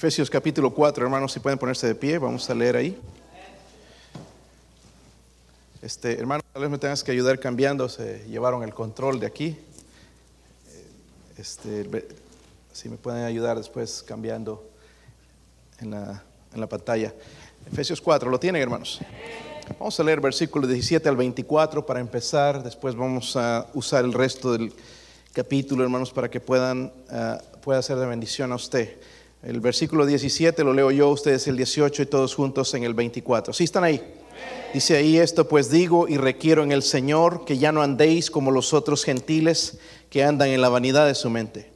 Efesios capítulo 4, hermanos, si pueden ponerse de pie, vamos a leer ahí. Este, hermano, tal vez me tengas que ayudar cambiando, se llevaron el control de aquí. Este, si me pueden ayudar después cambiando en la, en la pantalla. Efesios 4, ¿lo tienen, hermanos? Vamos a leer versículos 17 al 24 para empezar. Después vamos a usar el resto del capítulo, hermanos, para que puedan, uh, pueda ser de bendición a usted. El versículo 17 lo leo yo, ustedes el 18 y todos juntos en el 24. ¿Sí están ahí? Dice ahí esto, pues digo y requiero en el Señor que ya no andéis como los otros gentiles que andan en la vanidad de su mente.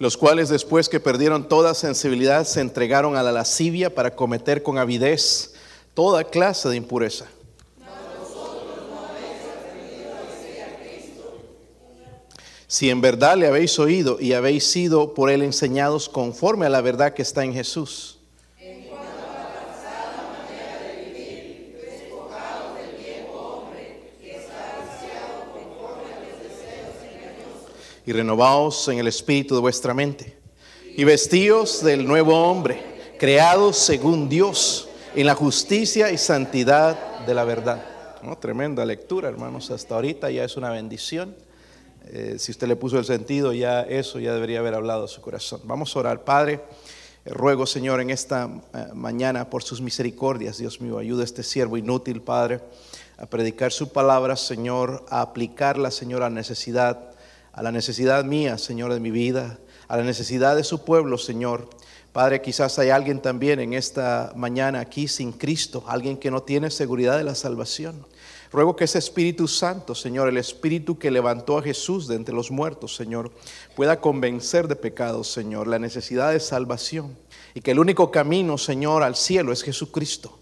los cuales después que perdieron toda sensibilidad se entregaron a la lascivia para cometer con avidez toda clase de impureza. Si en verdad le habéis oído y habéis sido por él enseñados conforme a la verdad que está en Jesús. y renovaos en el espíritu de vuestra mente. Y vestíos del nuevo hombre, creados según Dios, en la justicia y santidad de la verdad. Tremenda lectura, hermanos. Hasta ahorita ya es una bendición. Eh, si usted le puso el sentido, ya eso ya debería haber hablado a su corazón. Vamos a orar, Padre. Eh, ruego, Señor, en esta eh, mañana por sus misericordias, Dios mío, ayuda a este siervo inútil, Padre, a predicar su palabra, Señor, a aplicarla, Señor, a necesidad a la necesidad mía, Señor, de mi vida, a la necesidad de su pueblo, Señor. Padre, quizás hay alguien también en esta mañana aquí sin Cristo, alguien que no tiene seguridad de la salvación. Ruego que ese Espíritu Santo, Señor, el Espíritu que levantó a Jesús de entre los muertos, Señor, pueda convencer de pecados, Señor, la necesidad de salvación. Y que el único camino, Señor, al cielo es Jesucristo.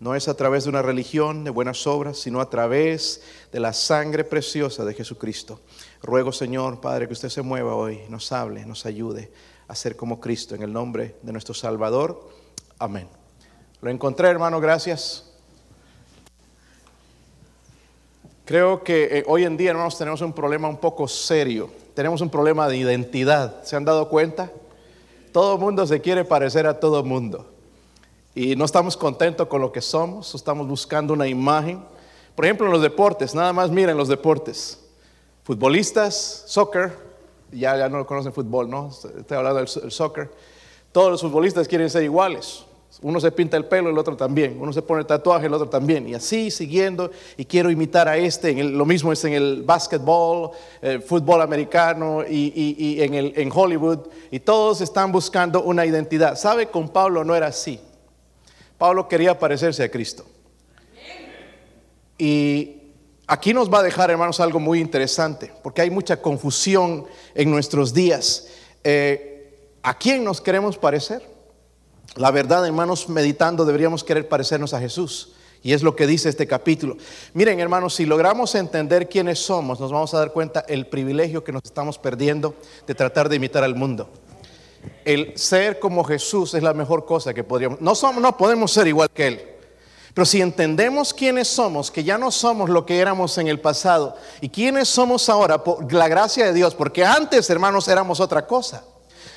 No es a través de una religión de buenas obras, sino a través de la sangre preciosa de Jesucristo. Ruego, Señor, Padre, que usted se mueva hoy, nos hable, nos ayude a ser como Cristo, en el nombre de nuestro Salvador. Amén. Lo encontré, hermano, gracias. Creo que eh, hoy en día, hermanos, tenemos un problema un poco serio. Tenemos un problema de identidad. ¿Se han dado cuenta? Todo mundo se quiere parecer a todo mundo. Y no estamos contentos con lo que somos, estamos buscando una imagen. Por ejemplo, en los deportes, nada más miren los deportes futbolistas, soccer, ya, ya no conocen fútbol, ¿no? Estoy hablando del soccer. Todos los futbolistas quieren ser iguales. Uno se pinta el pelo, el otro también. Uno se pone el tatuaje, el otro también. Y así siguiendo. Y quiero imitar a este. lo mismo es en el básquetbol, el fútbol americano y, en, en Hollywood. Y todos están buscando una identidad. ¿Sabe? Con Pablo no era así. Pablo quería parecerse a Cristo. Y Aquí nos va a dejar, hermanos, algo muy interesante, porque hay mucha confusión en nuestros días. Eh, ¿A quién nos queremos parecer? La verdad, hermanos, meditando deberíamos querer parecernos a Jesús. Y es lo que dice este capítulo. Miren, hermanos, si logramos entender quiénes somos, nos vamos a dar cuenta el privilegio que nos estamos perdiendo de tratar de imitar al mundo. El ser como Jesús es la mejor cosa que podríamos. No, somos, no podemos ser igual que Él. Pero si entendemos quiénes somos, que ya no somos lo que éramos en el pasado, y quiénes somos ahora, por la gracia de Dios, porque antes, hermanos, éramos otra cosa.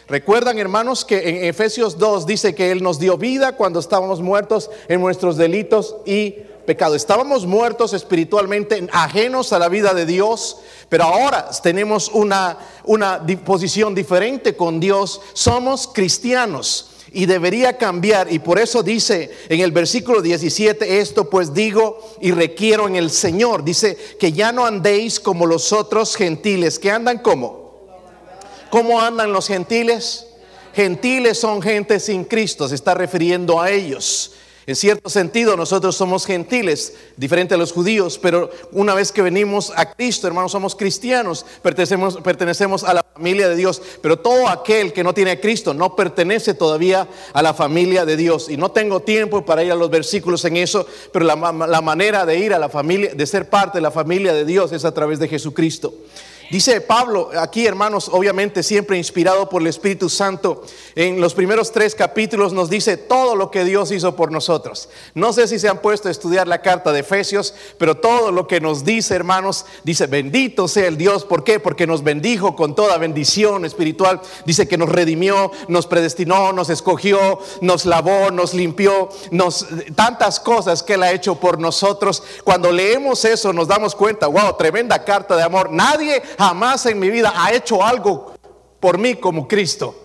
Recuerdan, hermanos, que en Efesios 2 dice que Él nos dio vida cuando estábamos muertos en nuestros delitos y pecados. Estábamos muertos espiritualmente, ajenos a la vida de Dios, pero ahora tenemos una, una posición diferente con Dios. Somos cristianos y debería cambiar. Y por eso dice en el versículo 17 esto, pues digo y requiero en el Señor. Dice que ya no andéis como los otros gentiles, que andan como. ¿Cómo andan los gentiles? Gentiles son gente sin Cristo, se está refiriendo a ellos. En cierto sentido, nosotros somos gentiles, diferente a los judíos, pero una vez que venimos a Cristo, hermanos, somos cristianos, pertenecemos, pertenecemos a la familia de Dios, pero todo aquel que no tiene a Cristo no pertenece todavía a la familia de Dios. Y no tengo tiempo para ir a los versículos en eso, pero la, la manera de ir a la familia, de ser parte de la familia de Dios es a través de Jesucristo. Dice Pablo aquí, hermanos, obviamente siempre inspirado por el Espíritu Santo, en los primeros tres capítulos nos dice todo lo que Dios hizo por nosotros. No sé si se han puesto a estudiar la carta de Efesios, pero todo lo que nos dice, hermanos, dice, bendito sea el Dios. ¿Por qué? Porque nos bendijo con toda bendición espiritual. Dice que nos redimió, nos predestinó, nos escogió, nos lavó, nos limpió, nos tantas cosas que Él ha hecho por nosotros. Cuando leemos eso nos damos cuenta, wow, tremenda carta de amor. Nadie jamás en mi vida ha hecho algo por mí como Cristo.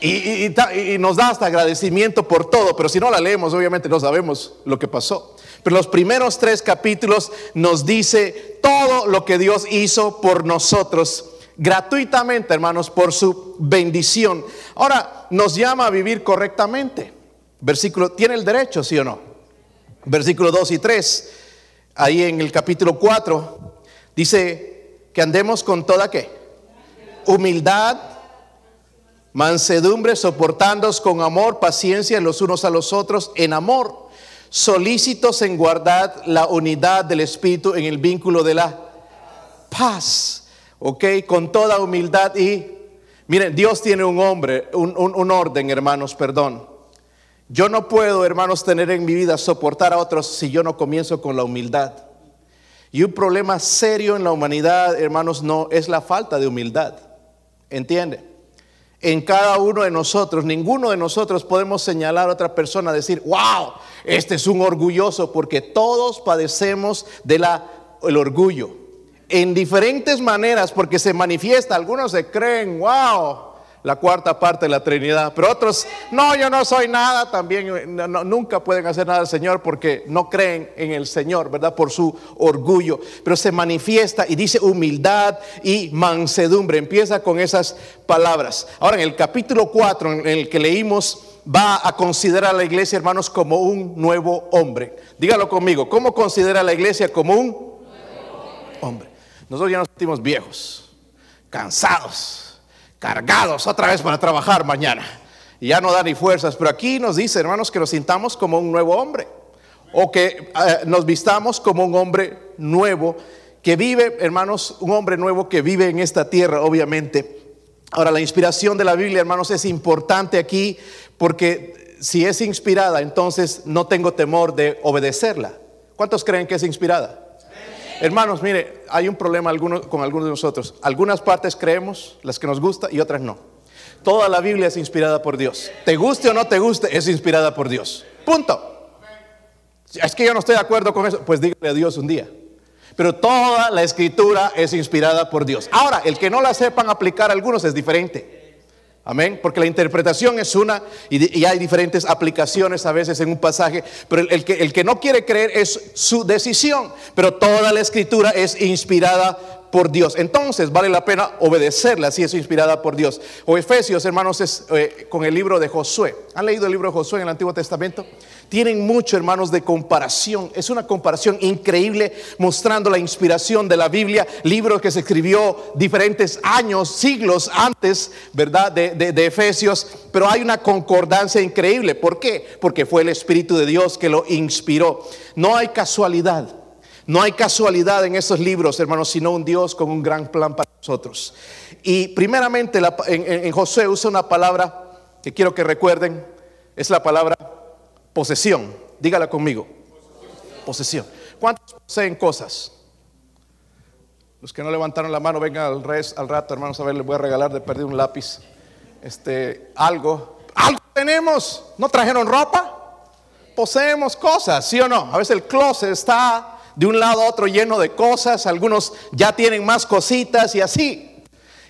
Y, nos da hasta agradecimiento por todo, pero si no la leemos, obviamente no sabemos lo que pasó. Pero los primeros tres capítulos nos dice todo lo que Dios hizo por nosotros gratuitamente, hermanos, por su bendición. Ahora nos llama a vivir correctamente. Versículo, ¿tiene el derecho, sí o no? Versículo 2 y 3, ahí en el capítulo 4, dice, que andemos con toda qué? Humildad, mansedumbre, soportándonos con amor, paciencia los unos a los otros, en amor, solícitos en guardar la unidad del Espíritu en el vínculo de la paz, ok, con toda humildad y, miren, Dios tiene un hombre, un, un orden, hermanos, perdón. Yo no puedo, hermanos, tener en mi vida soportar a otros si yo no comienzo con la humildad. Y un problema serio en la humanidad, hermanos, no es la falta de humildad. ¿Entiende? En cada uno de nosotros, ninguno de nosotros podemos señalar a otra persona, decir, wow, este es un orgulloso, porque todos padecemos del orgullo. En diferentes maneras, porque se manifiesta, algunos se creen, wow, la cuarta parte de la Trinidad. Pero otros, no, yo no soy nada, también nunca pueden hacer nada al Señor porque no creen en el Señor, ¿verdad? Por su orgullo. Pero se manifiesta y dice humildad y mansedumbre. Empieza con esas palabras. Ahora, en el capítulo 4, en el que leímos, va a considerar a la iglesia, hermanos, como un nuevo hombre. Dígalo conmigo, ¿cómo considera a la iglesia como un nuevo hombre? Nosotros ya nos sentimos viejos, cansados cargados otra vez para trabajar mañana. Y ya no da ni fuerzas. Pero aquí nos dice, hermanos, que nos sintamos como un nuevo hombre. O que eh, nos vistamos como un hombre nuevo que vive, hermanos, un hombre nuevo que vive en esta tierra, obviamente. Ahora, la inspiración de la Biblia, hermanos, es importante aquí porque si es inspirada, entonces no tengo temor de obedecerla. ¿Cuántos creen que es inspirada? Hermanos, mire, hay un problema con algunos de nosotros. Algunas partes creemos, las que nos gusta y otras no. Toda la Biblia es inspirada por Dios. Te guste o no te guste, es inspirada por Dios. Punto. Es que yo no estoy de acuerdo con eso. Pues dígale a Dios un día. Pero toda la escritura es inspirada por Dios. Ahora, el que no la sepan aplicar a algunos es diferente. Amén, porque la interpretación es una y, hay diferentes aplicaciones a veces en un pasaje, pero el, que, el que no quiere creer es su decisión, pero toda la escritura es inspirada por Dios. Entonces vale la pena obedecerla si es inspirada por Dios. O Efesios, hermanos, es eh, con el libro de Josué. ¿Han leído el libro de Josué en el Antiguo Testamento? Tienen mucho, hermanos, de comparación. Es una comparación increíble mostrando la inspiración de la Biblia, libro que se escribió diferentes años, siglos antes, ¿verdad? De, de Efesios. Pero hay una concordancia increíble. ¿Por qué? Porque fue el Espíritu de Dios que lo inspiró. No hay casualidad. No hay casualidad en esos libros, hermanos, sino un Dios con un gran plan para nosotros. Y primeramente en, José usa una palabra que quiero que recuerden, es la palabra posesión. Dígala conmigo. Posesión. ¿Cuántos poseen cosas? Los que no levantaron la mano, vengan al, res, al rato, hermanos, a ver, les voy a regalar de perder un lápiz. Este, algo. Algo tenemos. ¿No trajeron ropa? Poseemos cosas, ¿sí o no? A veces el closet está de un lado a otro lleno de cosas, algunos ya tienen más cositas y así.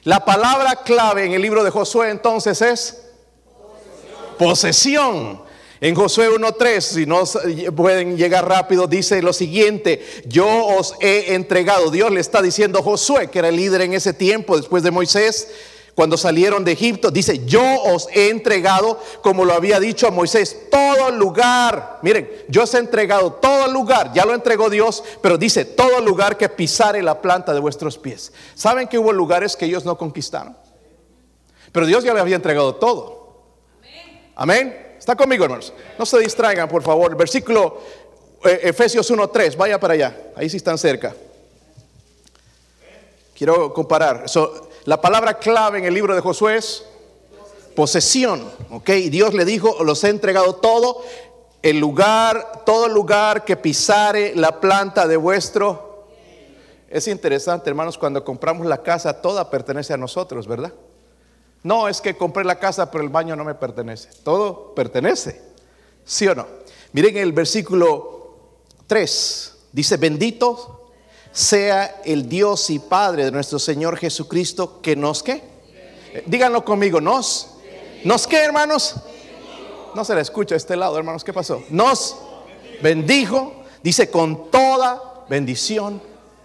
La palabra clave en el libro de Josué entonces es posesión. En Josué 1.3, si no pueden llegar rápido, dice lo siguiente, yo os he entregado, Dios le está diciendo a Josué, que era el líder en ese tiempo después de Moisés, cuando salieron de Egipto, dice, yo os he entregado, como lo había dicho a Moisés, todo lugar. Miren, yo os he entregado todo lugar, ya lo entregó Dios, pero dice, todo lugar que pisare la planta de vuestros pies. ¿Saben que hubo lugares que ellos no conquistaron? Pero Dios ya le había entregado todo. Amén. ¿Está conmigo, hermanos? No se distraigan, por favor. Versículo eh, Efesios 1.3, vaya para allá. Ahí sí están cerca. quiero comparar. La palabra clave en el libro de Josué es posesión. ¿Ok? Dios le dijo, los he entregado todo. El lugar, todo lugar que pisare la planta de vuestro. Es interesante, hermanos, cuando compramos la casa, toda pertenece a nosotros, ¿verdad? No, es que compré la casa, pero el baño no me pertenece. Todo pertenece. ¿Sí o no? Miren el versículo 3. Dice, bendito sea el Dios y Padre de nuestro Señor Jesucristo, que nos que. Díganlo conmigo, nos. ¿Nos hermanos? No se le escucha a este lado, hermanos. ¿Qué pasó? Nos bendijo. Dice, con toda bendición.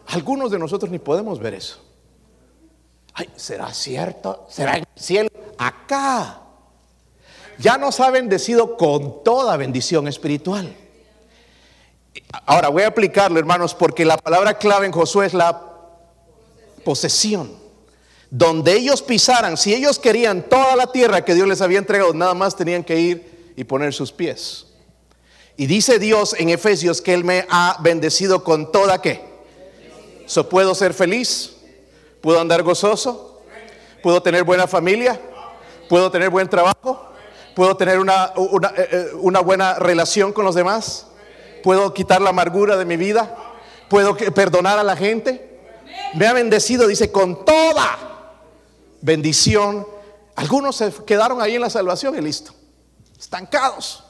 Algunos de nosotros ni podemos ver eso. Ay, ¿será cierto? ¿Será en el cielo? Acá. Ya nos ha bendecido con toda bendición espiritual. Ahora voy a aplicarlo, hermanos, porque la palabra clave en Josué es la posesión. Donde ellos pisaran, si ellos querían toda la tierra que Dios les había entregado, nada más tenían que ir y poner sus pies. Y dice Dios en Efesios que Él me ha bendecido con toda qué. So, ¿Puedo ser feliz? ¿Puedo andar gozoso? ¿Puedo tener buena familia? ¿Puedo tener buen trabajo? ¿Puedo tener una, eh, eh, una, buena relación con los demás? ¿Puedo quitar la amargura de mi vida? ¿Puedo perdonar a la gente? Me ha bendecido, dice, con toda bendición. Algunos se quedaron ahí en la salvación y listo. Estancados.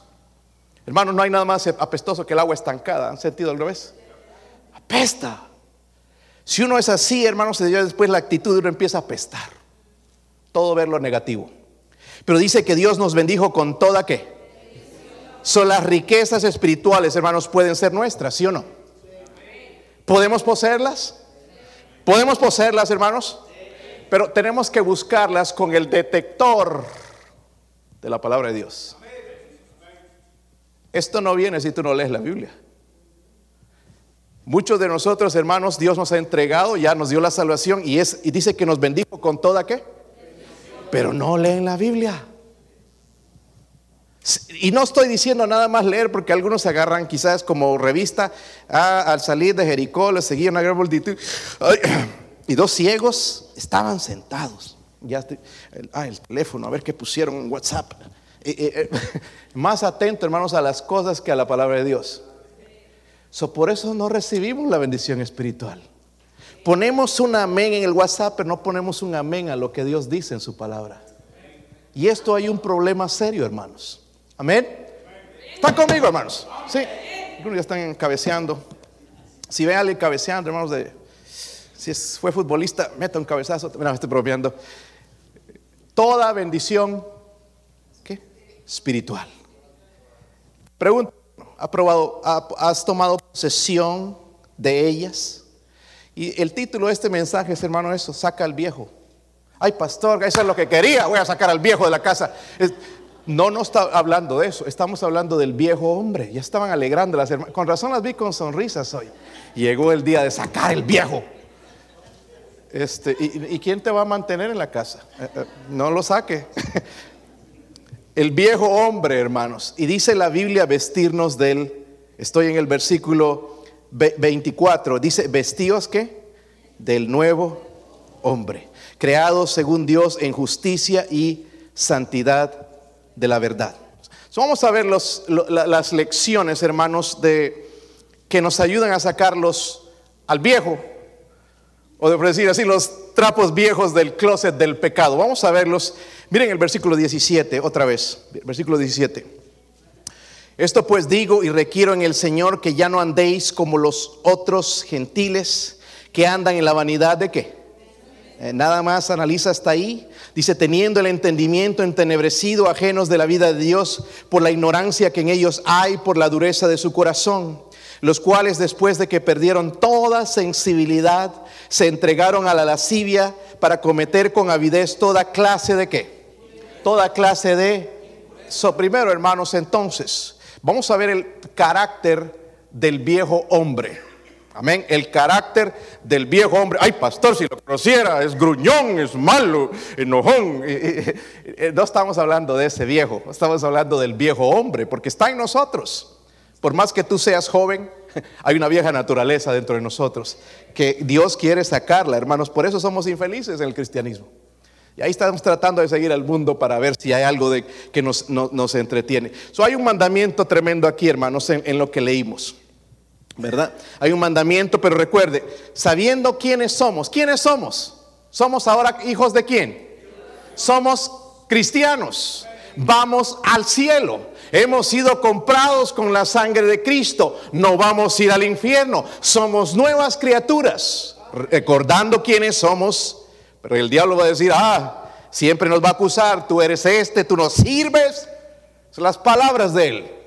Hermanos, no hay nada más apestoso que el agua estancada. ¿Han sentido al revés? Apesta. Si uno es así, hermanos, después la actitud de uno empieza a apestar. Todo ver lo negativo. Pero dice que Dios nos bendijo con toda qué. Son las riquezas espirituales, hermanos, pueden ser nuestras, ¿sí o no? ¿Podemos poseerlas? ¿Podemos poseerlas, hermanos? Pero tenemos que buscarlas con el detector de la palabra de Dios. Esto no viene si tú no lees la Biblia. Muchos de nosotros, hermanos, Dios nos ha entregado, ya nos dio la salvación y, es, y dice que nos bendijo con toda qué. Pero no leen la Biblia. Y no estoy diciendo nada más leer porque algunos se agarran quizás como revista. Ah, al salir de Jericó le seguía una gran multitud. y dos ciegos estaban sentados. Ya ah, el teléfono, a ver qué pusieron en WhatsApp. Eh, eh, eh, más atento, hermanos, a las cosas que a la palabra de Dios por eso no recibimos la bendición espiritual. Ponemos un amén en el WhatsApp, pero no ponemos un amén a lo que Dios dice en su palabra. Y esto hay un problema serio, hermanos. Amén. ¿Están conmigo, hermanos? Sí. Algunos ya están cabeceando. Si alguien cabeceando, hermanos, de, si fue futbolista, meta un cabezazo. Me estoy bromeando. Toda bendición ¿qué? espiritual. Pregunta probado, has tomado posesión de ellas. Y el título de este mensaje es, hermano, eso, saca al viejo. Ay, pastor, eso es lo que quería, voy a sacar al viejo de la casa. No, no está hablando de eso, estamos hablando del viejo hombre. Ya estaban alegrando las hermanas. Con razón las vi con sonrisas hoy. Llegó el día de sacar el viejo. Este, ¿y, quién te va a mantener en la casa? Eh, eh, no lo saque. el viejo hombre, hermanos. Y dice la Biblia vestirnos del, estoy en el versículo 24, dice, vestíos que del nuevo hombre, creado según Dios en justicia y santidad de la verdad. vamos a ver las lecciones, hermanos, de, que nos ayudan a sacarlos al viejo, o de decir así, los trapos viejos del closet del pecado. Vamos a verlos Miren el versículo 17, otra vez, versículo 17. Esto pues digo y requiero en el Señor que ya no andéis como los otros gentiles que andan en la vanidad de qué. Eh, nada más analiza hasta ahí. Dice, teniendo el entendimiento entenebrecido, ajenos de la vida de Dios, por la ignorancia que en ellos hay, por la dureza de su corazón, los cuales después de que perdieron toda sensibilidad, se entregaron a la lascivia para cometer con avidez toda clase de qué toda clase de... So, primero, hermanos, entonces, vamos a ver el carácter del viejo hombre. Amén. El carácter del viejo hombre. Ay, pastor, si lo conociera, es gruñón, es malo, enojón. No estamos hablando de ese viejo, estamos hablando del viejo hombre, porque está en nosotros. Por más que tú seas joven, Hay una vieja naturaleza dentro de nosotros que Dios quiere sacarla, hermanos. Por eso somos infelices en el cristianismo. Y ahí estamos tratando de seguir al mundo para ver si hay algo de, que nos, nos entretiene. So, hay un mandamiento tremendo aquí, hermanos, en lo que leímos. ¿Verdad? Hay un mandamiento, pero recuerde, sabiendo quiénes somos. ¿Quiénes somos? ¿Somos ahora hijos de quién? Somos cristianos. Vamos al cielo. Hemos sido comprados con la sangre de Cristo. No vamos a ir al infierno. Somos nuevas criaturas. Recordando quiénes somos. Pero el diablo va a decir, ah, siempre nos va a acusar. Tú eres este, tú nos sirves. Son las palabras de él.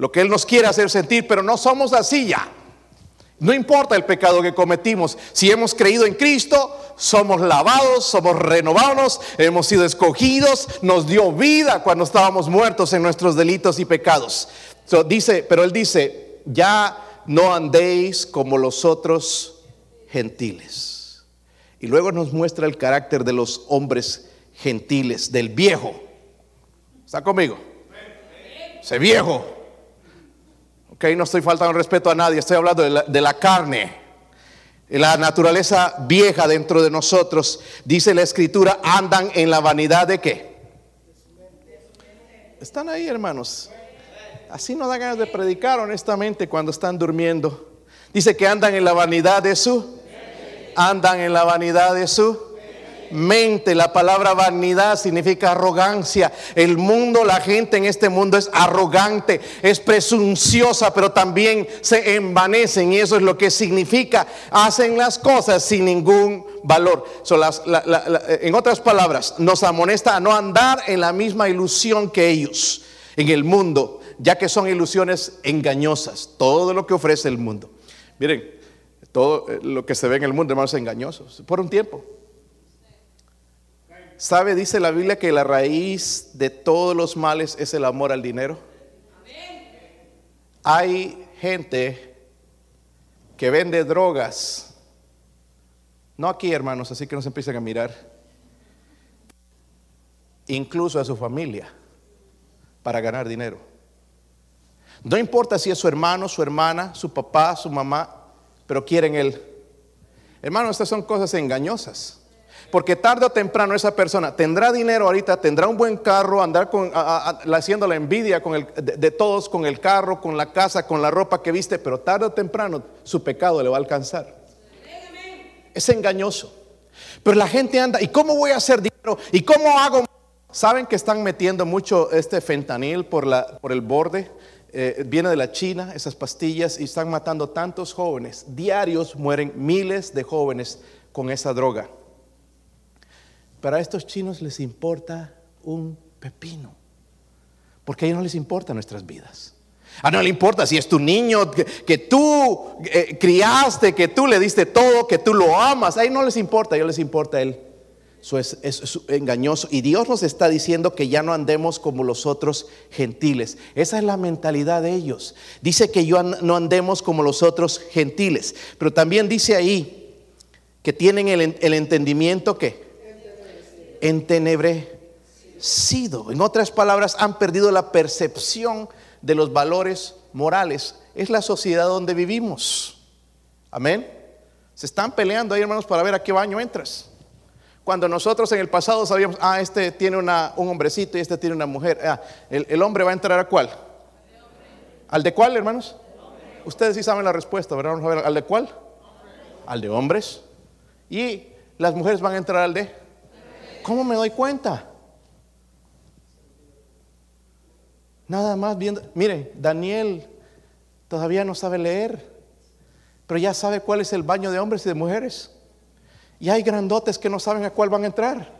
Lo que él nos quiere hacer sentir, pero no somos así ya. No importa el pecado que cometimos, si hemos creído en Cristo, somos lavados, somos renovados, hemos sido escogidos, nos dio vida cuando estábamos muertos en nuestros delitos y pecados. dice, pero él dice, ya no andéis como los otros gentiles. Y luego nos muestra el carácter de los hombres gentiles, del viejo. ¿Está conmigo? Ese viejo no estoy faltando respeto a nadie, estoy hablando de la, de la carne, la naturaleza vieja dentro de nosotros. Dice la escritura, andan en la vanidad de qué? Están ahí, hermanos. Así no da ganas de predicar honestamente cuando están durmiendo. Dice que andan en la vanidad de su. Andan en la vanidad de su mente. La palabra vanidad significa arrogancia. El mundo, la gente en este mundo es arrogante, es presunciosa, pero también se envanecen y eso es lo que significa. Hacen las cosas sin ningún valor. en otras palabras, nos amonesta a no andar en la misma ilusión que ellos en el mundo, ya que son ilusiones engañosas. Todo lo que ofrece el mundo. Miren, todo lo que se ve en el mundo, hermanos, es engañoso. Por un tiempo. ¿Sabe? Dice la Biblia que la raíz de todos los males es el amor al dinero. Hay gente que vende drogas. No aquí, hermanos, así que no se empiecen a mirar. Incluso a su familia para ganar dinero. No importa si es su hermano, su hermana, su papá, su mamá, pero quieren él. Hermanos, estas son cosas engañosas. Porque tarde o temprano esa persona tendrá dinero ahorita, tendrá un buen carro, andar con, haciendo la envidia con el, de, todos con el carro, con la casa, con la ropa que viste, pero tarde o temprano su pecado le va a alcanzar. Es engañoso. Pero la gente anda, ¿y cómo voy a hacer dinero? ¿Y cómo hago? ¿Saben que están metiendo mucho este fentanil por, el borde? Eh, viene de la China, esas pastillas, y están matando tantos jóvenes. Diarios mueren miles de jóvenes con esa droga. Pero a estos chinos les importa un pepino. Porque a ellos no les importa nuestras vidas. A no le importa si es tu niño que, tú eh, criaste, que tú le diste todo, que tú lo amas. A ellos no les importa, a ellos les importa él. Eso es, engañoso. Y Dios nos está diciendo que ya no andemos como los otros gentiles. Esa es la mentalidad de ellos. Dice que yo no andemos como los otros gentiles. Pero también dice ahí que tienen el entendimiento que entenebrecido. En otras palabras, han perdido la percepción de los valores morales. Es la sociedad donde vivimos. Amén. Se están peleando ahí, hermanos, para ver a qué baño entras. Cuando nosotros en el pasado sabíamos, ah, este tiene una, un hombrecito y este tiene una mujer. Ah, el, hombre va a entrar a cuál? ¿Al de cuál, hermanos? Ustedes sí saben la respuesta, ¿verdad? Vamos a ver, ¿al de cuál? Al de hombres. Y las mujeres van a entrar al de ¿Cómo me doy cuenta? Nada más viendo, mire, Daniel todavía no sabe leer, pero ya sabe cuál es el baño de hombres y de mujeres. Y hay grandotes que no saben a cuál van a entrar.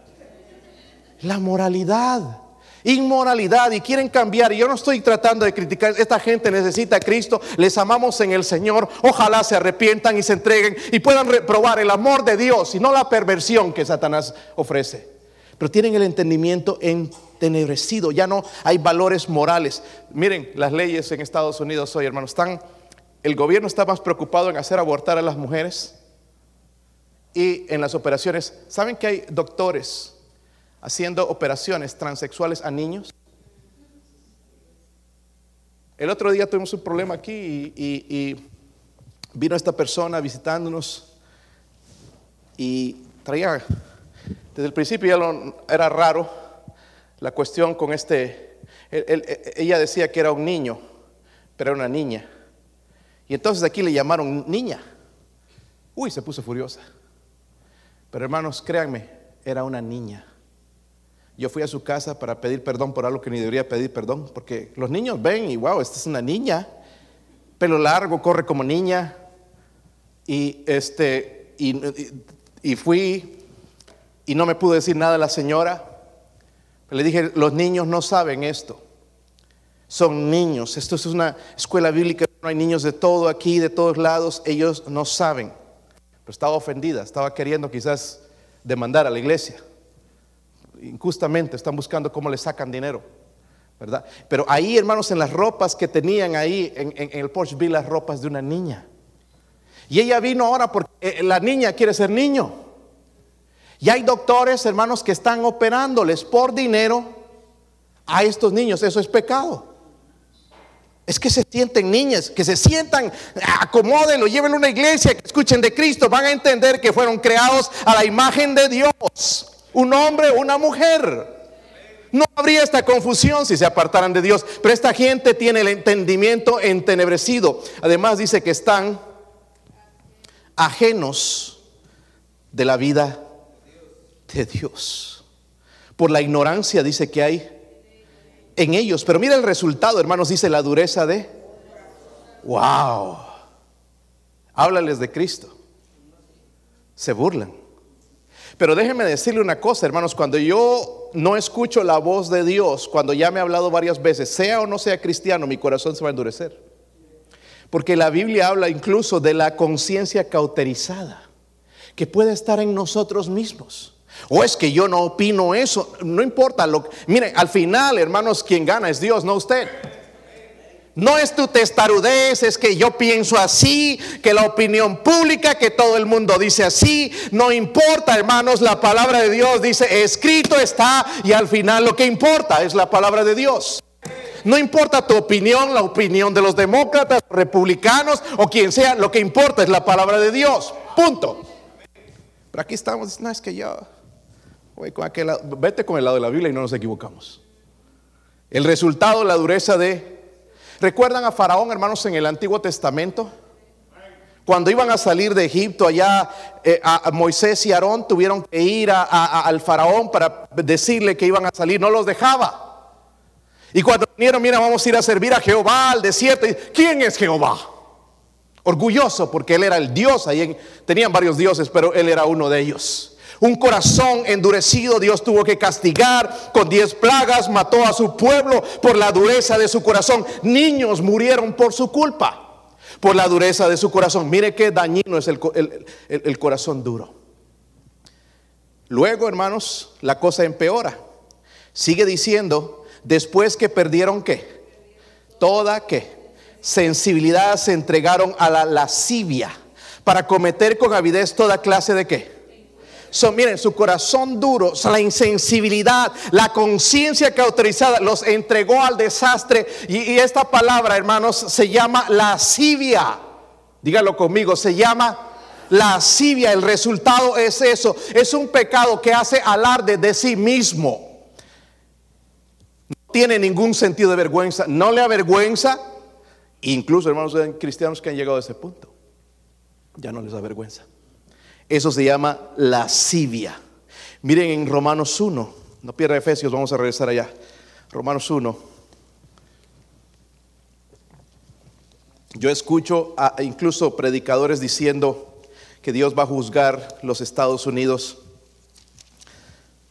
La moralidad, inmoralidad y quieren cambiar. Y yo no estoy tratando de criticar, esta gente necesita a Cristo, les amamos en el Señor, ojalá se arrepientan y se entreguen y puedan reprobar el amor de Dios y no la perversión que Satanás ofrece pero tienen el entendimiento entenebrecido, ya no hay valores morales. Miren, las leyes en Estados Unidos hoy, hermanos, están, el gobierno está más preocupado en hacer abortar a las mujeres y en las operaciones. ¿Saben que hay doctores haciendo operaciones transexuales a niños? El otro día tuvimos un problema aquí y, vino esta persona visitándonos y traía, desde el principio ya era raro la cuestión con este, ella decía que era un niño, pero era una niña. Y entonces aquí le llamaron niña. Uy, se puso furiosa. Pero hermanos, créanme, era una niña. Yo fui a su casa para pedir perdón por algo que ni debería pedir perdón, porque los niños ven y wow, esta es una niña, pelo largo, corre como niña. Y este y fui y no me pudo decir nada a la señora. Le dije, los niños no saben esto. Son niños. Esto es una escuela bíblica. No hay niños de todo aquí, de todos lados. Ellos no saben. Pero estaba ofendida. Estaba queriendo quizás demandar a la iglesia. Injustamente están buscando cómo le sacan dinero. ¿Verdad? Pero ahí, hermanos, en las ropas que tenían ahí en, el Porsche, vi las ropas de una niña. Y ella vino ahora porque eh, la niña quiere ser niño. Y hay doctores, hermanos, que están operándoles por dinero a estos niños. Eso es pecado. Es que se sienten niñas, que se sientan, acomódenlo, lleven a una iglesia, que escuchen de Cristo, van a entender que fueron creados a la imagen de Dios. Un hombre, una mujer. No habría esta confusión si se apartaran de Dios, pero esta gente tiene el entendimiento entenebrecido. Además dice que están ajenos de la vida de Dios. Por la ignorancia dice que hay en ellos. Pero mira el resultado, hermanos, dice la dureza de... ¡Wow! Háblales de Cristo. Se burlan. Pero déjenme decirle una cosa, hermanos, cuando yo no escucho la voz de Dios, cuando ya me ha hablado varias veces, sea o no sea cristiano, mi corazón se va a endurecer. Porque la Biblia habla incluso de la conciencia cauterizada, que puede estar en nosotros mismos. O es que yo no opino eso, no importa lo Mire, al final, hermanos, quien gana es Dios, no usted. No es tu testarudez, es que yo pienso así, que la opinión pública, que todo el mundo dice así. No importa, hermanos, la palabra de Dios dice, escrito está, y al final lo que importa es la palabra de Dios. No importa tu opinión, la opinión de los demócratas, republicanos o quien sea, lo que importa es la palabra de Dios. Punto. Pero aquí estamos, no es que yo Vete con el lado de la Biblia y no nos equivocamos. El resultado, la dureza de... ¿Recuerdan a Faraón, hermanos, en el Antiguo Testamento? Cuando iban a salir de Egipto, allá eh, a Moisés y Aarón tuvieron que ir al Faraón para decirle que iban a salir. No los dejaba. Y cuando vinieron, mira, vamos a ir a servir a Jehová al desierto. ¿Quién es Jehová? Orgulloso porque él era el Dios. Tenían varios dioses, pero él era uno de ellos. Un corazón endurecido Dios tuvo que castigar con diez plagas, mató a su pueblo por la dureza de su corazón. Niños murieron por su culpa, por la dureza de su corazón. Mire qué dañino es el, corazón duro. Luego, hermanos, la cosa empeora. Sigue diciendo, Después que perdieron qué? Toda qué? Sensibilidad se entregaron a la lascivia para cometer con avidez toda clase de qué? So, miren, su corazón duro, la insensibilidad, la conciencia cauterizada los entregó al desastre. Y, esta palabra, hermanos, se llama lascivia. Dígalo conmigo, se llama lascivia. El resultado es eso. Es un pecado que hace alarde de sí mismo tiene ningún sentido de vergüenza, no le avergüenza, incluso hermanos cristianos que han llegado a ese punto, ya no les da vergüenza. Eso se llama lascivia. Miren en Romanos 1, no pierda Efesios, vamos a regresar allá. Romanos 1. Yo escucho incluso predicadores diciendo que Dios va a juzgar los Estados Unidos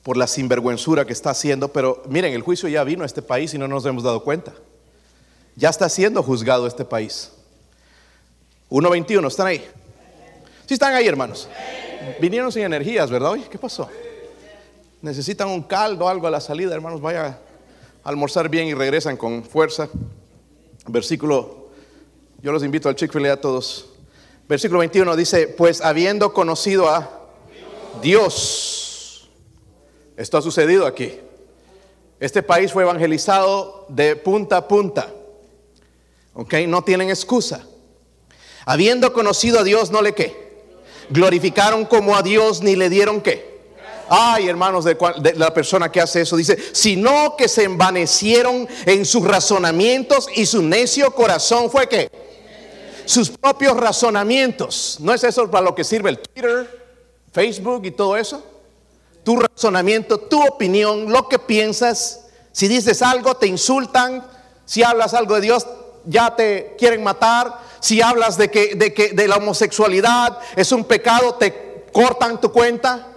por la sinvergüenzura que está haciendo, pero miren, el juicio ya vino a este país y no nos hemos dado cuenta. Ya está siendo juzgado este país. 1.21, ¿están ahí? Sí están ahí, hermanos. Vinieron sin energías, ¿verdad? Oye, ¿qué pasó? Necesitan un caldo, algo a la salida, hermanos. Vaya a almorzar bien y regresan con fuerza. Versículo, yo los invito al chick fil a todos. Versículo 21 dice, pues habiendo conocido a Dios esto ha sucedido aquí. Este país fue evangelizado de punta a punta. ¿Ok? No tienen excusa. Habiendo conocido a Dios, no le qué. Glorificaron como a Dios, ni le dieron qué. Ay, hermanos, de, de, la persona que hace eso dice, sino que se envanecieron en sus razonamientos y su necio corazón fue que sus propios razonamientos. ¿No es eso para lo que sirve el Twitter, Facebook y todo eso? Tu razonamiento, tu opinión, lo que piensas. Si dices algo, te insultan. Si hablas algo de Dios, ya te quieren matar. Si hablas de que, de que de la homosexualidad es un pecado, te cortan tu cuenta.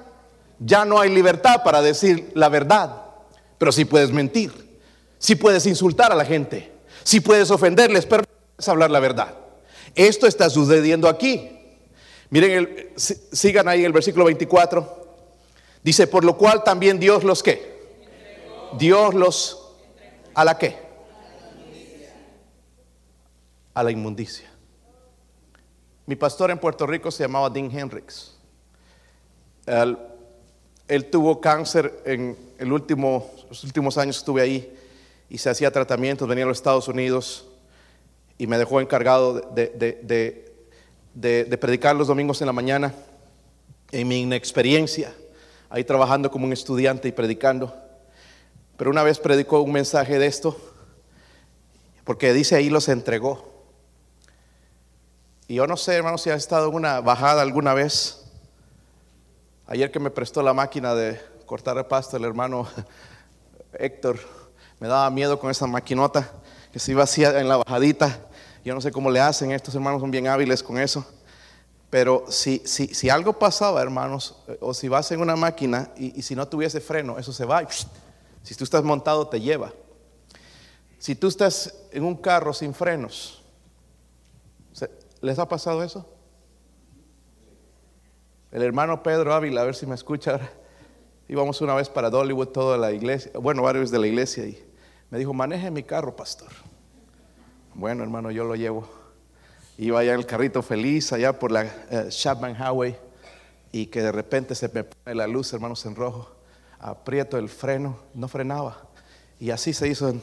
Ya no hay libertad para decir la verdad. Pero sí puedes mentir. Sí puedes insultar a la gente. Sí puedes ofenderles, pero no puedes hablar la verdad. Esto está sucediendo aquí. Miren, el, sigan ahí el versículo 24. Dice, por lo cual también Dios los qué. Dios los a la qué. A la inmundicia. Mi pastor en Puerto Rico se llamaba Dean Hendricks. Él, tuvo cáncer en los últimos años estuve ahí y se hacía tratamientos, venía a los Estados Unidos y me dejó encargado de, de, predicar los domingos en la mañana. En mi inexperiencia, ahí trabajando como un estudiante y predicando. Pero una vez predicó un mensaje de esto, porque dice ahí los entregó. Y yo no sé, hermano, si ha estado en una bajada alguna vez. Ayer que me prestó la máquina de cortar el pasto, el hermano Héctor, me daba miedo con esa maquinota que se iba así en la bajadita. Yo no sé cómo le hacen, estos hermanos son bien hábiles con eso. Pero si, si, si algo pasaba, hermanos, o si vas en una máquina y, y si no tuviese freno, eso se va. Si tú estás montado, te lleva. Si tú estás en un carro sin frenos, ¿les ha pasado eso? El hermano Pedro Ávila, a ver si me escucha ahora. Íbamos una vez para Dollywood, toda la iglesia, bueno, varios de la iglesia, y me dijo, maneje mi carro, pastor. Bueno, hermano, yo lo llevo. Iba allá en el carrito feliz, allá por la uh, Chapman Highway, y que de repente se me pone la luz, hermanos, en rojo. Aprieto el freno, no frenaba. Y así se hizo. En,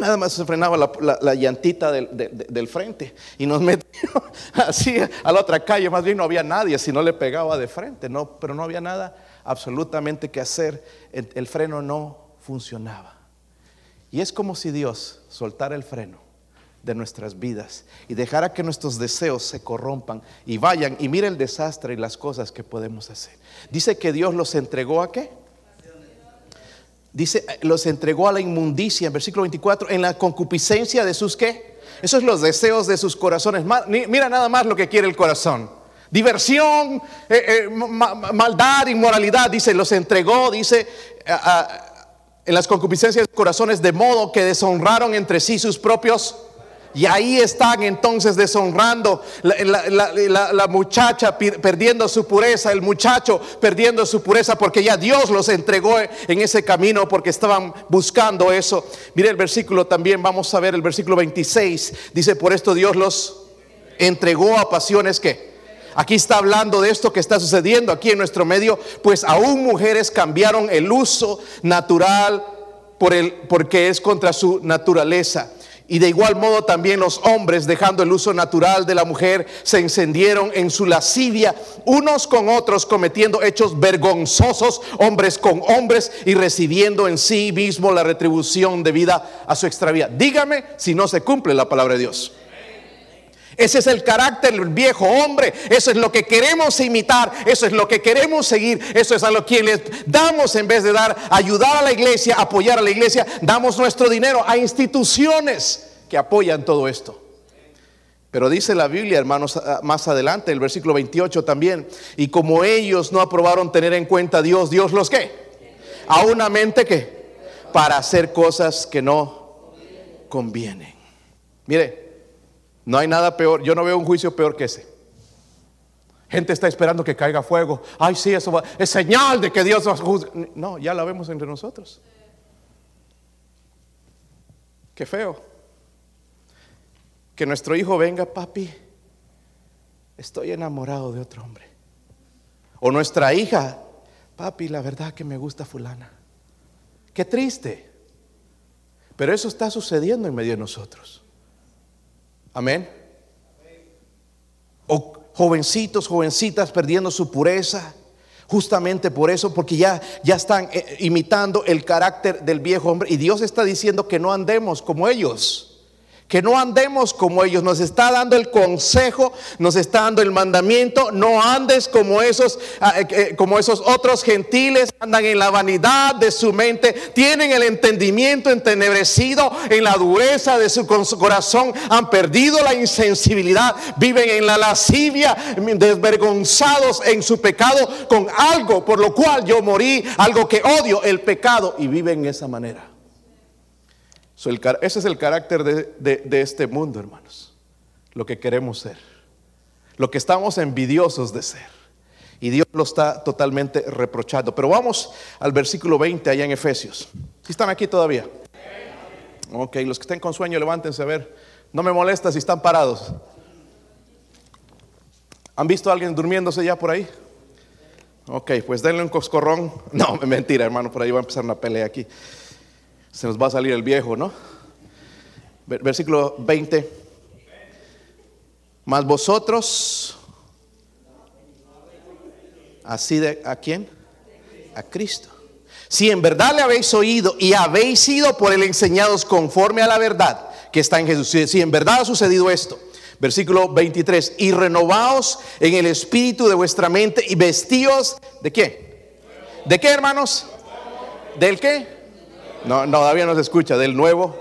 nada más se frenaba la, la, la llantita del, de, de, del, frente. Y nos metió así a la otra calle. Más bien no había nadie, si no le pegaba de frente. No, pero no había nada absolutamente que hacer. El, el freno no funcionaba. Y es como si Dios soltara el freno de nuestras vidas y dejara que nuestros deseos se corrompan y vayan y mire el desastre y las cosas que podemos hacer. Dice que Dios los entregó a qué? Dice, los entregó a la inmundicia, en versículo 24, en la concupiscencia de sus qué? Esos son los deseos de sus corazones. Mira nada más lo que quiere el corazón. Diversión, eh, eh, ma maldad, inmoralidad, dice, los entregó, dice, en las concupiscencias de corazones, de modo que deshonraron entre sí sus propios y ahí están entonces deshonrando la, muchacha perdiendo su pureza, el muchacho perdiendo su pureza porque ya Dios los entregó en ese camino porque estaban buscando eso. Mire el versículo también, vamos a ver el versículo 26. Dice, por esto Dios los entregó a pasiones que... Aquí está hablando de esto que está sucediendo aquí en nuestro medio, pues aún mujeres cambiaron el uso natural por el, porque es contra su naturaleza. Y de igual modo también los hombres, dejando el uso natural de la mujer, se encendieron en su lascivia, unos con otros, cometiendo hechos vergonzosos, hombres con hombres, y recibiendo en sí mismo la retribución debida a su extravía. Dígame si no se cumple la palabra de Dios. Ese es el carácter del viejo hombre. Eso es lo que queremos imitar. Eso es lo que queremos seguir. Eso es a lo que les damos en vez de dar, ayudar a la iglesia, apoyar a la iglesia. Damos nuestro dinero a instituciones que apoyan todo esto. Pero dice la Biblia, hermanos, más adelante, el versículo 28 también. Y como ellos no aprobaron tener en cuenta a Dios, Dios los qué? A una mente que para hacer cosas que no convienen. Mire, no hay nada peor, yo no veo un juicio peor que ese. Gente está esperando que caiga fuego. Ay, sí, eso va, es señal de que Dios nos juzga. No, ya la vemos entre nosotros. Qué feo. Que nuestro hijo venga, papi, estoy enamorado de otro hombre. O nuestra hija, papi, la verdad que me gusta fulana. Qué triste. Pero eso está sucediendo en medio de nosotros. Amén. O jovencitos, jovencitas perdiendo su pureza. Justamente por eso, porque ya, ya están eh, imitando el carácter del viejo hombre. Y Dios está diciendo que no andemos como ellos que no andemos como ellos. Nos está dando el consejo, nos está dando el mandamiento. No andes como esos, ah, eh, eh, como esos otros gentiles, andan en la vanidad de su mente, tienen el entendimiento entenebrecido en la dureza de su corazón, han perdido la insensibilidad, viven en la lascivia, desvergonzados en su pecado con algo por lo cual yo morí, algo que odio, el pecado, y viven en esa manera ese es el carácter de, este mundo, hermanos. Lo que queremos ser. Lo que estamos envidiosos de ser. Y Dios lo está totalmente reprochando. Pero vamos al versículo 20 allá en Efesios. Si están aquí todavía? Ok, los que estén con sueño, levántense a ver. No me molesta si están parados. ¿Han visto a alguien durmiéndose ya por ahí? Ok, pues denle un coscorrón. No, mentira, hermano, por ahí va a empezar una pelea aquí se nos va a salir el viejo, ¿no? Versículo 20. Mas vosotros, así de, ¿a quién? A Cristo. Si en verdad le habéis oído y habéis sido por él enseñados conforme a la verdad que está en Jesús. Si en verdad ha sucedido esto. Versículo 23. Y renovaos en el espíritu de vuestra mente y vestíos de qué? ¿De qué, hermanos? ¿Del qué? No, todavía no se escucha. Del nuevo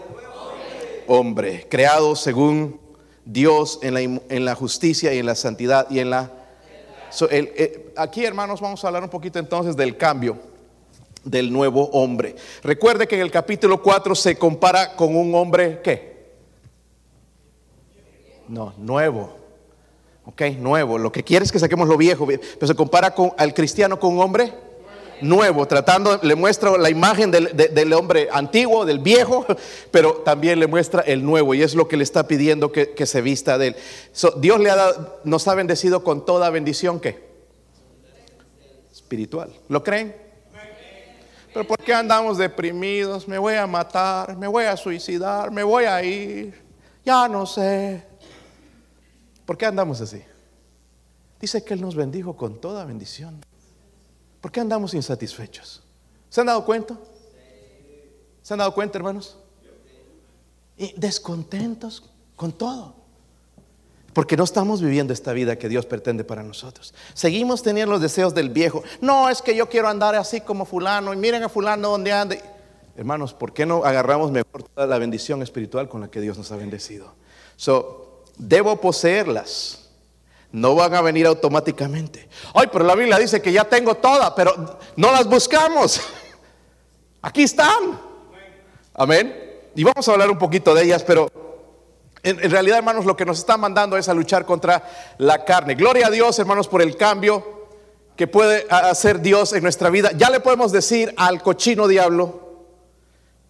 hombre, creado según Dios en la, justicia y en la santidad y en la... Eh, aquí, hermanos, vamos a hablar un poquito entonces del cambio del nuevo hombre. Recuerde que en el capítulo 4 se compara con un hombre, ¿qué? No, nuevo. Ok, nuevo. Lo que quiere es que saquemos lo viejo, pero se compara con, al cristiano con un hombre nuevo, tratando, le muestra la imagen del, hombre antiguo, del viejo, pero también le muestra el nuevo y es lo que le está pidiendo que, se vista de él. Dios le ha dado, nos ha bendecido con toda bendición que espiritual. ¿Lo creen? Pero ¿por qué andamos deprimidos? Me voy a matar, me voy a suicidar, me voy a ir, ya no sé. ¿Por qué andamos así? Dice que Él nos bendijo con toda bendición. ¿Por qué andamos insatisfechos? ¿Se han dado cuenta? ¿Se han dado cuenta, hermanos? Y descontentos con todo. Porque no estamos viviendo esta vida que Dios pretende para nosotros. Seguimos teniendo los deseos del viejo. No, es que yo quiero andar así como fulano. Y miren a fulano donde anda. Hermanos, ¿por qué no agarramos mejor toda la bendición espiritual con la que Dios nos ha bendecido? So, debo poseerlas no van a venir automáticamente. Ay, pero la Biblia dice que ya tengo todas, pero no las buscamos. Aquí están. Amén. Y vamos a hablar un poquito de ellas, pero en, realidad, hermanos, lo que nos está mandando es a luchar contra la carne. Gloria a Dios, hermanos, por el cambio que puede hacer Dios en nuestra vida. Ya le podemos decir al cochino diablo,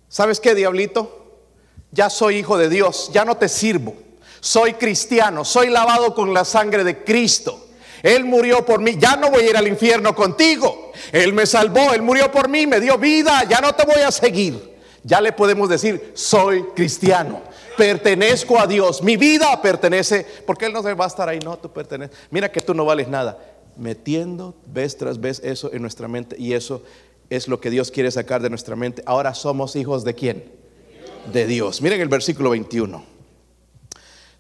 ¿sabes qué, diablito? Ya soy hijo de Dios, ya no te sirvo soy cristiano, soy lavado con la sangre de Cristo. Él murió por mí, ya no voy a ir al infierno contigo. Él me salvó, Él murió por mí, me dio vida, ya no te voy a seguir. Ya le podemos decir, soy cristiano, pertenezco a Dios, mi vida pertenece, porque Él no se va a estar ahí, no, tú perteneces. Mira que tú no vales nada. Metiendo vez tras vez eso en nuestra mente y eso es lo que Dios quiere sacar de nuestra mente. Ahora somos hijos de quién? De Dios. Miren el versículo 21.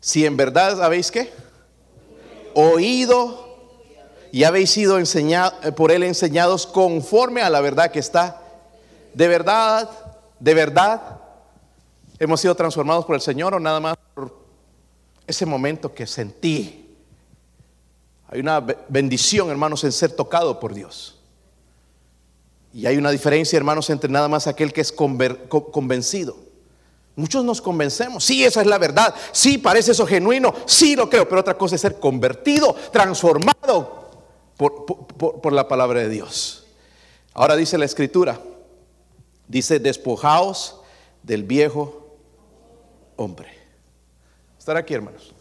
Si en verdad habéis qué? Oído y habéis sido enseñado, por él enseñados conforme a la verdad que está. De verdad, de verdad, hemos sido transformados por el Señor o nada más por ese momento que sentí. Hay una bendición, hermanos, en ser tocado por Dios. Y hay una diferencia, hermanos, entre nada más aquel que es convencido. Muchos nos convencemos, sí, esa es la verdad, sí, parece eso genuino, sí lo creo, pero otra cosa es ser convertido, transformado por, la palabra de Dios. Ahora dice la escritura, dice, despojaos del viejo hombre. Estar aquí, hermanos.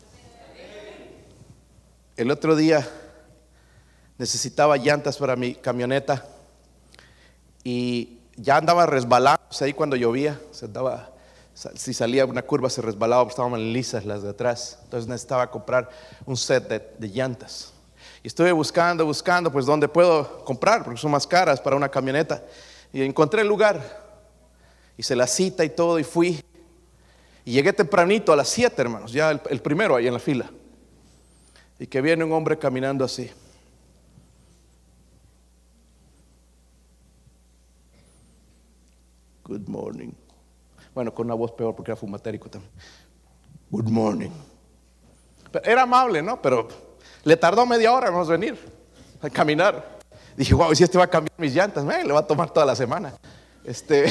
El otro día necesitaba llantas para mi camioneta y ya andaba resbalando ahí cuando llovía, se andaba Si salía una curva se resbalaba, estaban lisas las de atrás. Entonces necesitaba comprar un set de, llantas. Y estuve buscando, buscando, pues dónde puedo comprar, porque son más caras para una camioneta. Y encontré el lugar. Hice la cita y todo y fui. Y llegué tempranito a las 7, hermanos, ya el, el primero ahí en la fila. Y que viene un hombre caminando así. Good morning. Bueno, con una voz peor porque era fumatérico también. Good morning. Pero era amable, ¿no? Pero le tardó media hora en venir a caminar. Dije, wow, si este va a cambiar mis llantas, le va a tomar toda la semana. Este,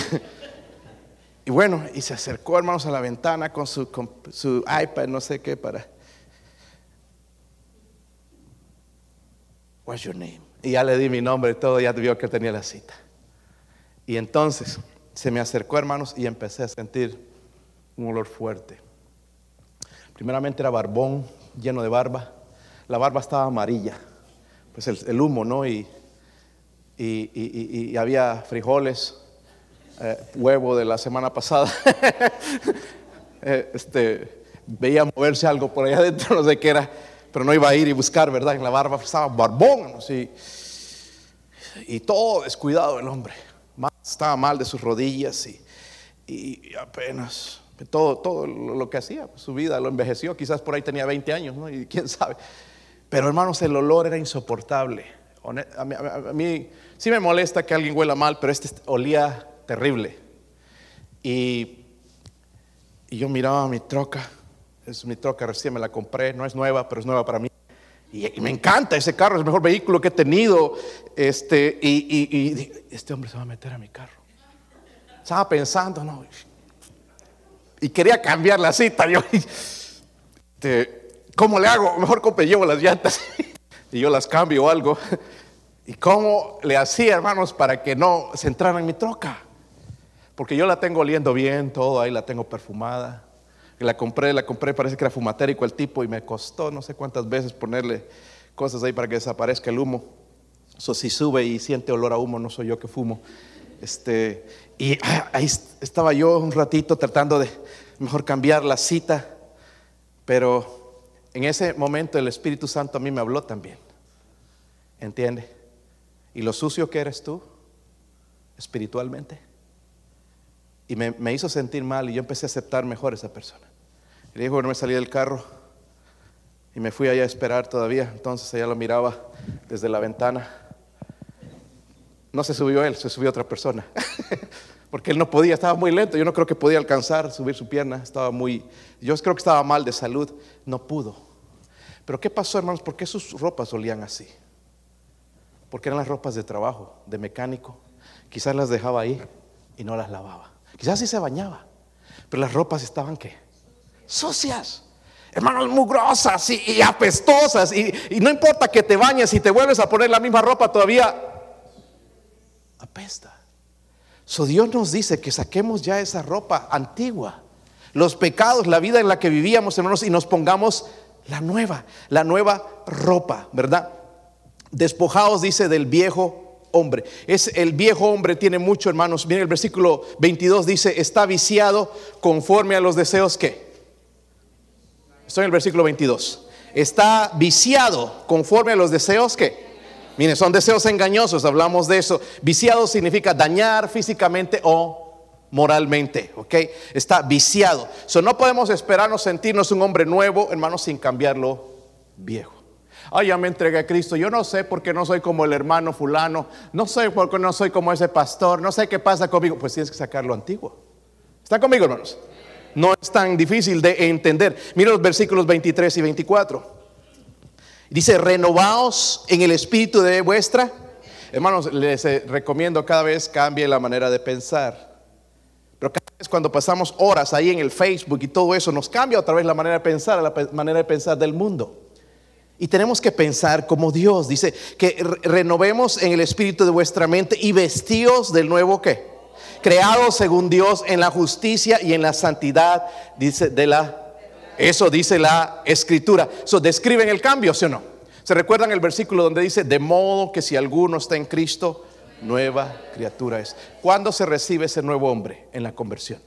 y bueno, y se acercó, hermanos, a la ventana con su, con su iPad, no sé qué, para. What's your name? Y ya le di mi nombre y todo, ya vio que tenía la cita. Y entonces se me acercó, hermanos, y empecé a sentir un olor fuerte. Primeramente era barbón, lleno de barba. La barba estaba amarilla, pues el, humo, ¿no? Y, y, había frijoles, eh, huevo de la semana pasada. Eh, este, veía moverse algo por allá adentro, no sé qué era, pero no iba a ir y buscar, ¿verdad? En la barba estaba barbón, ¿sí? y todo descuidado el hombre estaba mal de sus rodillas y, apenas todo, todo lo que hacía, pues, su vida lo envejeció, quizás por ahí tenía 20 años, ¿no? Y quién sabe. Pero hermanos, el olor era insoportable. A mí, sí me molesta que alguien huela mal, pero este olía terrible. Y, y yo miraba mi troca, es mi troca, recién me la compré, no es nueva, pero es nueva para mí. Y, me encanta ese carro, es el mejor vehículo que he tenido. Este, y, este hombre se va a meter a mi carro. Estaba pensando, no. Y quería cambiar la cita. Yo, este, ¿cómo le hago? Mejor compre, llevo las llantas y yo las cambio o algo. ¿Y cómo le hacía, hermanos, para que no se entrara en mi troca? Porque yo la tengo oliendo bien, todo ahí la tengo perfumada la compré, la compré, parece que era fumatérico el tipo y me costó no sé cuántas veces ponerle cosas ahí para que desaparezca el humo. Eso si sube y siente olor a humo, no soy yo que fumo. Este, y ah, ahí estaba yo un ratito tratando de mejor cambiar la cita, pero en ese momento el Espíritu Santo a mí me habló también. ¿Entiende? Y lo sucio que eres tú, espiritualmente. Y me, me hizo sentir mal y yo empecé a aceptar mejor a esa persona. Y le dijo, bueno, me salí del carro y me fui allá a esperar todavía. Entonces ella lo miraba desde la ventana. No se subió él, se subió otra persona. Porque él no podía, estaba muy lento. Yo no creo que podía alcanzar, subir su pierna. Estaba muy, yo creo que estaba mal de salud. No pudo. Pero ¿qué pasó, hermanos? ¿Por qué sus ropas olían así? Porque eran las ropas de trabajo, de mecánico. Quizás las dejaba ahí y no las lavaba. Quizás sí se bañaba. Pero las ropas estaban qué? Sucias. Hermanos, mugrosas y, y apestosas. Y, no importa que te bañes y te vuelves a poner la misma ropa, todavía apesta. So Dios nos dice que saquemos ya esa ropa antigua, los pecados, la vida en la que vivíamos, hermanos, y nos pongamos la nueva, la nueva ropa, ¿verdad? Despojados, dice, del viejo hombre. Es el viejo hombre tiene mucho, hermanos. Miren el versículo 22 dice, está viciado conforme a los deseos que Estoy en el versículo 22. Está viciado conforme a los deseos que... Miren, son deseos engañosos, hablamos de eso. Viciado significa dañar físicamente o moralmente, ¿ok? Está viciado. So, no podemos esperarnos sentirnos un hombre nuevo, hermano, sin cambiarlo viejo. Ay, ya me entregué a Cristo. Yo no sé por qué no soy como el hermano fulano. No sé por qué no soy como ese pastor. No sé qué pasa conmigo. Pues tienes que sacar lo antiguo. ¿Está conmigo, hermanos? No es tan difícil de entender. Mira los versículos 23 y 24. Dice, renovaos en el espíritu de vuestra. Hermanos, les eh, recomiendo cada vez cambie la manera de pensar. Pero cada vez cuando pasamos horas ahí en el Facebook y todo eso, nos cambia otra vez la manera de pensar, la manera de pensar del mundo. Y tenemos que pensar como Dios. Dice que renovemos en el espíritu de vuestra mente y vestíos del nuevo qué? Creados según Dios en la justicia y en la santidad, dice de la eso dice la escritura. Eso describen el cambio, ¿sí o no? ¿Se recuerdan el versículo donde dice, de modo que si alguno está en Cristo, nueva criatura es? ¿Cuándo se recibe ese nuevo hombre? En la conversión.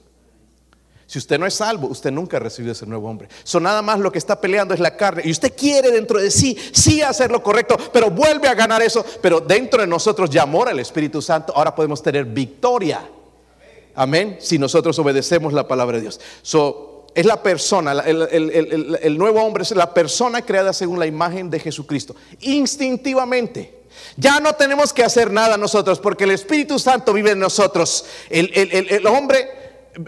Si usted no es salvo, usted nunca ha recibido ese nuevo hombre. So nada más lo que está peleando es la carne. Y usted quiere dentro de sí, sí hacer lo correcto, pero vuelve a ganar eso. Pero dentro de nosotros ya mora el Espíritu Santo. Ahora podemos tener victoria. Amén. Si nosotros obedecemos la palabra de Dios. So, es la persona, el nuevo hombre es la persona creada según la imagen de Jesucristo. Instintivamente. Ya no tenemos que hacer nada nosotros porque el Espíritu Santo vive en nosotros. El, hombre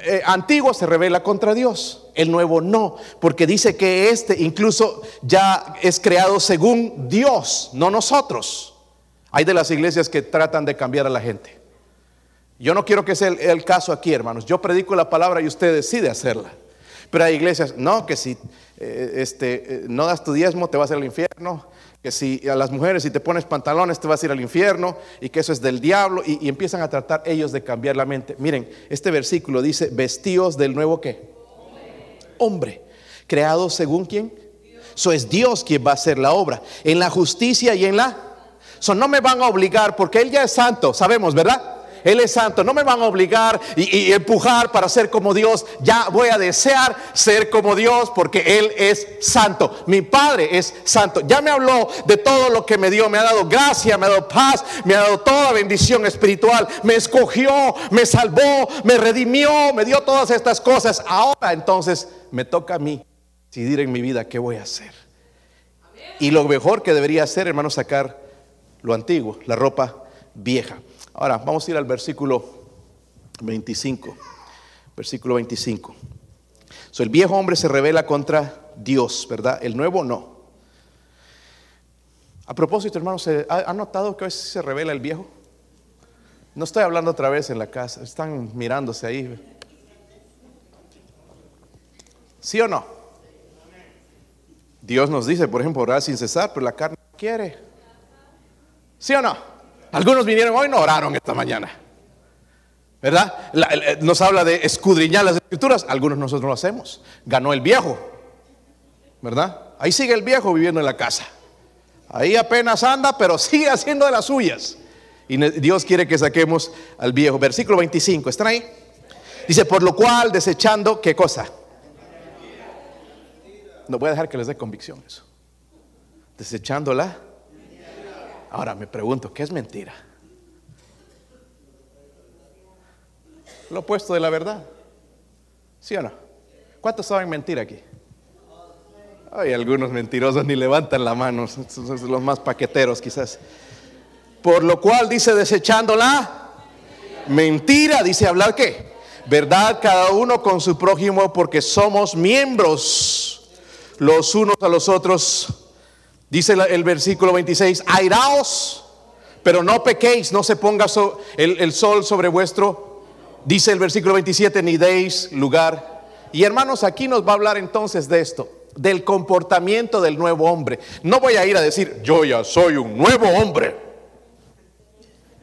eh, antiguo se revela contra Dios, el nuevo no, porque dice que este incluso ya es creado según Dios, no nosotros. Hay de las iglesias que tratan de cambiar a la gente. Yo no quiero que sea el, caso aquí, hermanos. Yo predico la palabra y usted decide hacerla. Pero hay iglesias, no, que si eh, este, eh, no das tu diezmo te vas al infierno que si a las mujeres si te pones pantalones te vas a ir al infierno y que eso es del diablo y, empiezan a tratar ellos de cambiar la mente. Miren, este versículo dice, vestíos del nuevo qué? Hombre. ¿Creado según quién? Eso es Dios quien va a hacer la obra. En la justicia y en la... So, no me van a obligar porque Él ya es santo, sabemos, ¿verdad? Él es santo. No me van a obligar y, empujar para ser como Dios. Ya voy a desear ser como Dios porque Él es santo. Mi Padre es santo. Ya me habló de todo lo que me dio. Me ha dado gracia, me ha dado paz, me ha dado toda bendición espiritual. Me escogió, me salvó, me redimió, me dio todas estas cosas. Ahora entonces me toca a mí decidir en mi vida qué voy a hacer. Y lo mejor que debería hacer, hermano, sacar lo antiguo, la ropa vieja. Ahora, vamos a ir al versículo 25. Versículo 25. So, el viejo hombre se revela contra Dios, ¿verdad? El nuevo no. A propósito, hermanos, ¿han notado que hoy se revela el viejo? No estoy hablando otra vez en la casa, están mirándose ahí. ¿Sí o no? Dios nos dice, por ejemplo, orar sin cesar, pero la carne quiere. ¿Sí o no? Algunos vinieron hoy no oraron esta mañana. ¿Verdad? nos habla de escudriñar las escrituras. Algunos nosotros lo hacemos. Ganó el viejo. ¿Verdad? Ahí sigue el viejo viviendo en la casa. Ahí apenas anda, pero sigue haciendo de las suyas. Y Dios quiere que saquemos al viejo. Versículo 25. ¿Están ahí? Dice, por lo cual, desechando, ¿qué cosa? No voy a dejar que les dé convicción eso. Desechándola Ahora me pregunto, ¿qué es mentira? Lo opuesto de la verdad. ¿Sí o no? ¿Cuántos saben mentir aquí? Hay algunos mentirosos ni levantan la mano, son los más paqueteros quizás. Por lo cual dice desechándola mentira, dice hablar qué? Verdad cada uno con su prójimo porque somos miembros los unos a los otros Dice el versículo 26, airaos, pero no pequéis, no se ponga el, sol sobre vuestro. Dice el versículo 27, ni deis lugar. Y hermanos, aquí nos va a hablar entonces de esto, del comportamiento del nuevo hombre. No voy a ir a decir, yo ya soy un nuevo hombre.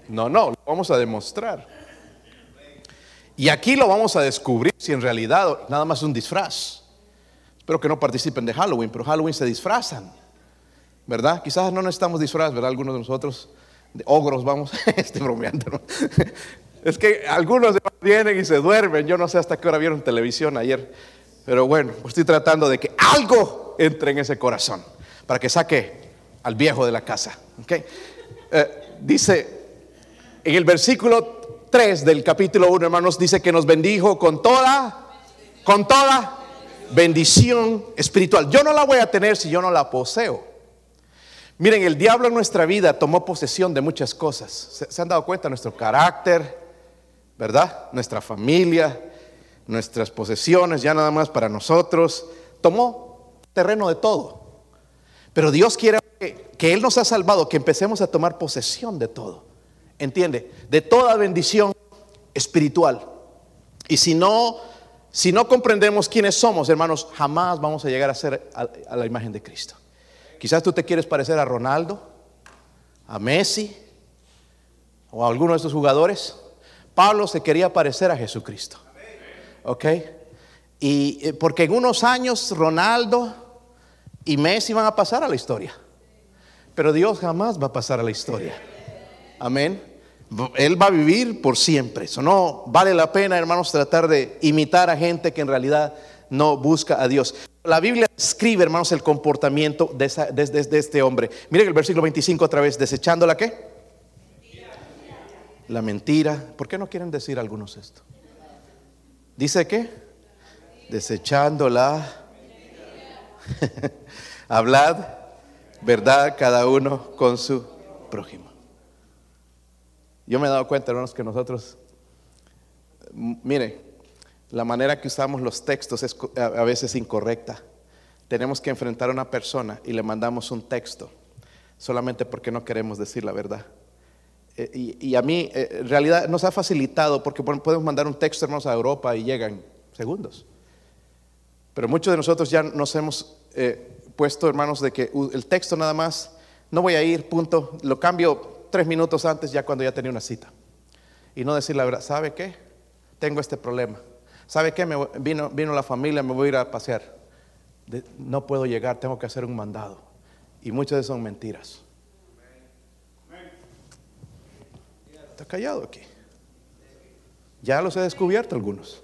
No, no, lo vamos a demostrar. Y aquí lo vamos a descubrir si en realidad nada más es un disfraz. Espero que no participen de Halloween, pero Halloween se disfrazan. ¿Verdad? Quizás no necesitamos disfraz, ¿verdad? Algunos de nosotros, de ogros, vamos, estoy bromeando, Es que algunos vienen y se duermen, yo no sé hasta qué hora vieron televisión ayer, pero bueno, estoy tratando de que algo entre en ese corazón, para que saque al viejo de la casa, eh, dice, en el versículo 3 del capítulo 1, hermanos, dice que nos bendijo con toda, con toda bendición espiritual. Yo no la voy a tener si yo no la poseo. Miren, el diablo en nuestra vida tomó posesión de muchas cosas. ¿Se, han dado cuenta? Nuestro carácter, ¿verdad? Nuestra familia, nuestras posesiones, ya nada más para nosotros. Tomó terreno de todo. Pero Dios quiere que, Él nos ha salvado, que empecemos a tomar posesión de todo. ¿Entiende? De toda bendición espiritual. Y si no, si no comprendemos quiénes somos, hermanos, jamás vamos a llegar a ser a la imagen de Cristo. Quizás tú te quieres parecer a Ronaldo, a Messi o a alguno de estos jugadores. Pablo se quería parecer a Jesucristo. ¿Ok? Y eh, porque en unos años Ronaldo y Messi van a pasar a la historia. Pero Dios jamás va a pasar a la historia. Amén. Él va a vivir por siempre. Eso no vale la pena, hermanos, tratar de imitar a gente que en realidad no busca a Dios. La Biblia escribe, hermanos, el comportamiento de, este hombre. Miren el versículo 25 otra vez, desechando la qué? La mentira. ¿Por qué no quieren decir algunos esto? ¿Dice qué? Desechando la... Hablad verdad cada uno con su prójimo. Yo me he dado cuenta, hermanos, que nosotros, mire, la manera que usamos los textos es a veces incorrecta. Tenemos que enfrentar a una persona y le mandamos un texto solamente porque no queremos decir la verdad. Eh, y, a mí, eh, en realidad, nos ha facilitado porque podemos mandar un texto, hermanos, a Europa y llegan segundos. Pero muchos de nosotros ya nos hemos eh, puesto, hermanos, de que el texto nada más, no voy a ir, punto, lo cambio tres minutos antes ya cuando ya tenía una cita. Y no decir la verdad, ¿sabe qué? Tengo este problema ¿Sabe qué? Vino, vino la familia, me voy a ir a pasear. no puedo llegar, tengo que hacer un mandado. Y muchas de esas son mentiras. Está callado aquí. Ya los he descubierto algunos.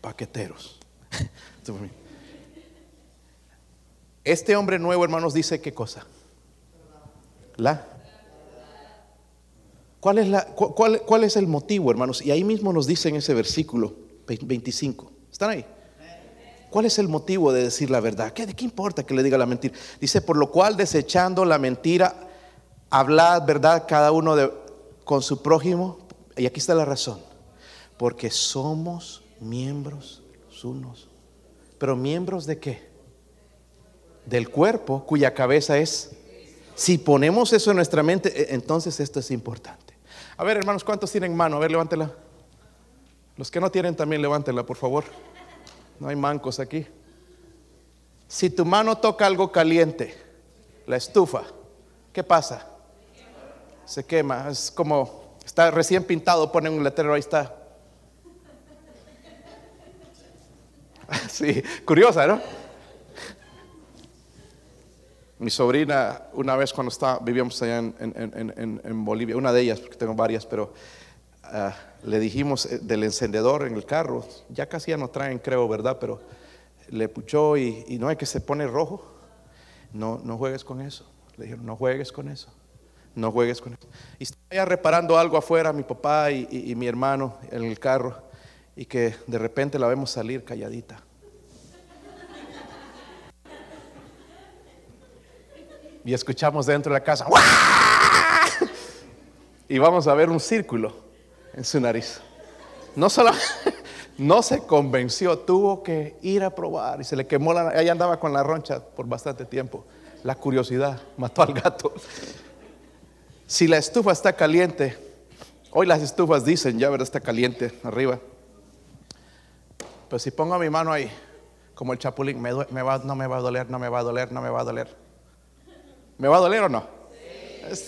Paqueteros. Este hombre nuevo, hermanos, dice qué cosa. La ¿Cuál es, la, cuál, es el motivo, hermanos? Y ahí mismo nos dice en ese versículo 25. ¿Están ahí? ¿Cuál es el motivo de decir la verdad? ¿Qué, ¿De qué importa que le diga la mentira? Dice, por lo cual desechando la mentira, hablad verdad cada uno de, con su prójimo. Y aquí está la razón. Porque somos miembros unos. Pero miembros de qué? Del cuerpo cuya cabeza es. Si ponemos eso en nuestra mente, e, entonces esto es importante. A ver, hermanos, ¿cuántos tienen mano? A ver, levántela. Los que no tienen también levántela, por favor. No hay mancos aquí. Si tu mano toca algo caliente, la estufa, ¿qué pasa? Se quema. Es como, está recién pintado, ponen un letrero, ahí está. Sí, curiosa, ¿no? Mi sobrina, una vez cuando estaba, vivíamos allá en, Bolivia, una de ellas, porque tengo varias, pero ah, le dijimos eh, del encendedor en el carro, ya casi ya no traen, creo, ¿verdad? Pero le puchó y, no hay que se pone rojo. No, no juegues con eso. Le dijeron, no juegues con eso. No juegues con eso. Y estaba ya reparando algo afuera, mi papá y mi hermano en el carro, y que de repente la vemos salir calladita. Y escuchamos dentro de la casa, y vamos a ver un círculo en su nariz. No solo, no se convenció, tuvo que ir a probar y se le quemó la, ella andaba con la roncha por bastante tiempo. La curiosidad mató al gato. Si la estufa está caliente, hoy las estufas dicen, ya verdad está caliente arriba. Pero si pongo mi mano ahí, como el chapulín, me, no me va a doler, no me va a doler, no me va a doler. ¿Me va a doler o no?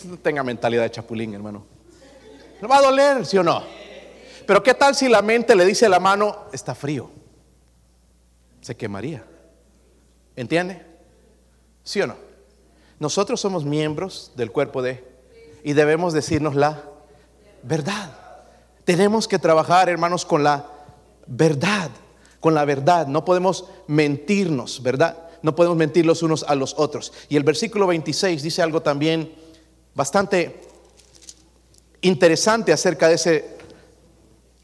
no tenga mentalidad de chapulín, hermano. ¿Me va a doler, sí o no? Pero ¿qué tal si la mente le dice a la mano, está frío? Se quemaría. ¿Entiende? ¿Sí o no? Nosotros somos miembros del cuerpo de y debemos decirnos la verdad. Tenemos que trabajar, hermanos, con la verdad, con la verdad. No podemos mentirnos, ¿verdad? No podemos mentir los unos a los otros. Y el versículo 26 dice algo también bastante interesante acerca de ese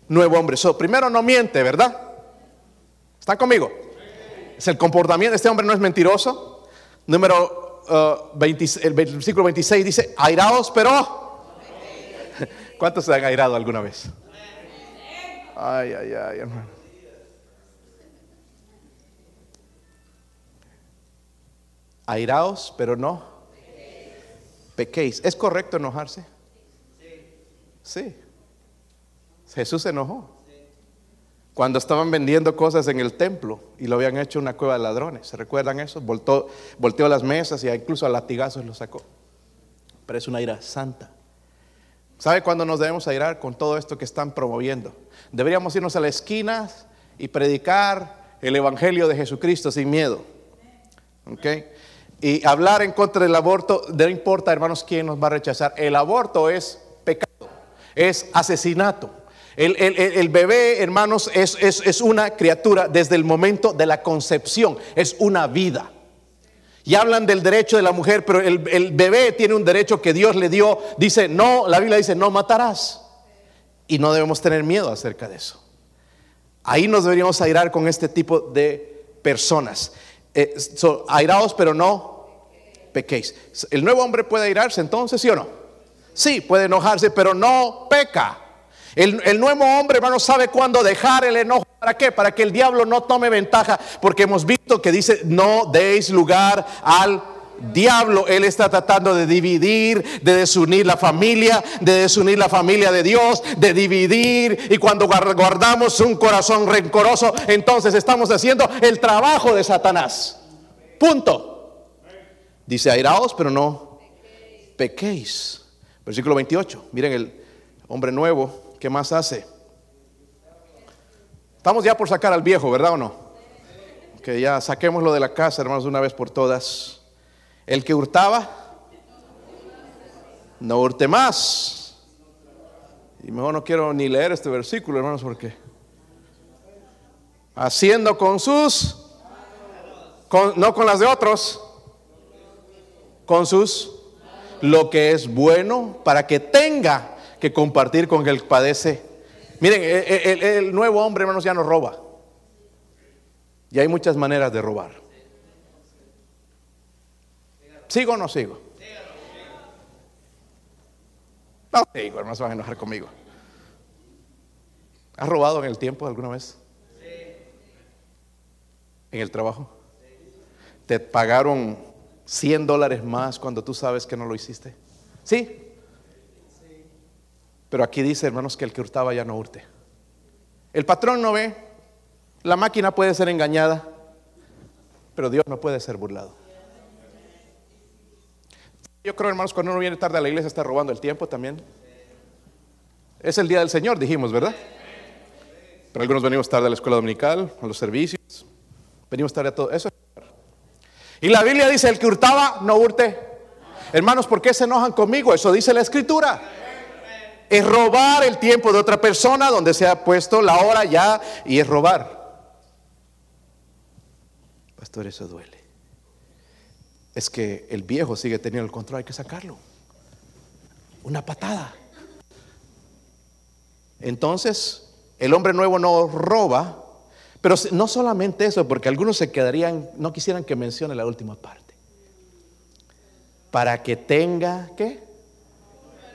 nuevo hombre. primero no miente, ¿verdad? ¿Están conmigo? Es el comportamiento, este hombre no es mentiroso. Número 20, uh, el versículo 26 dice, airaos, pero... ¿Cuántos se han airado alguna vez? Ay, ay, ay, hermano. Airaos, pero no pequéis. ¿Es correcto enojarse? Sí. Jesús se enojó. Cuando estaban vendiendo cosas en el templo y lo habían hecho una cueva de ladrones. ¿Se recuerdan eso? Voltó, volteó las mesas y incluso a latigazos lo sacó. Pero es una ira santa. ¿Sabe cuándo nos debemos airar con todo esto que están promoviendo? Deberíamos irnos a la esquina y predicar el Evangelio de Jesucristo sin miedo. ¿Ok? Y hablar en contra del aborto, no importa, hermanos, quién nos va a rechazar. El aborto es pecado, es asesinato. El, bebé, hermanos, es, es, una criatura desde el momento de la concepción, es una vida. Y hablan del derecho de la mujer, pero el, bebé tiene un derecho que Dios le dio. Dice, no, la Biblia dice, no matarás. Y no debemos tener miedo acerca de eso. Ahí nos deberíamos airar con este tipo de personas. Eh, airaos, pero no pequéis. ¿El nuevo hombre puede airarse entonces, sí o no? Sí, puede enojarse, pero no peca. El, nuevo hombre, hermano, sabe cuándo dejar el enojo. ¿Para qué? Para que el diablo no tome ventaja. Porque hemos visto que dice, no deis lugar al diablo. Él está tratando de dividir, de desunir la familia, de desunir la familia de Dios, de dividir. Y cuando guardamos un corazón rencoroso, entonces estamos haciendo el trabajo de Satanás. Punto. Dice, airaos, pero no pequéis. Versículo 28. Miren el hombre nuevo ¿Qué más hace? Estamos ya por sacar al viejo, ¿verdad o no? Que ya saquémoslo de la casa, hermanos, una vez por todas. El que hurtaba, no hurte más. Y mejor no quiero ni leer este versículo, hermanos, porque haciendo con sus, no con las de otros, con sus, lo que es bueno para que tenga que compartir con el que padece. Miren, el, nuevo hombre, hermanos, ya no roba. Y hay muchas maneras de robar. ¿Sigo o no sigo? No sigo, hermanos, van a enojar conmigo. ¿Has robado en el tiempo alguna vez? ¿En el trabajo? ¿Te pagaron 100 dólares más cuando tú sabes que no lo hiciste? ¿Sí? Pero aquí dice, hermanos, que el que hurtaba ya no hurte. El patrón no ve, la máquina puede ser engañada, pero Dios no puede ser burlado. Yo creo, hermanos, cuando uno viene tarde a la iglesia está robando el tiempo también. Es el día del Señor, dijimos, ¿verdad? Pero algunos venimos tarde a la escuela dominical, a los servicios. Venimos tarde a todo eso. Y la Biblia dice, el que hurtaba, no hurte. Hermanos, ¿por qué se enojan conmigo? Eso dice la escritura es robar el tiempo de otra persona donde se ha puesto la hora ya y es robar. Pastor, eso duele. Es que el viejo sigue teniendo el control, hay que sacarlo. Una patada. Entonces, el hombre nuevo no roba, pero no solamente eso, porque algunos se quedarían, no quisieran que mencione la última parte. Para que tenga, ¿qué?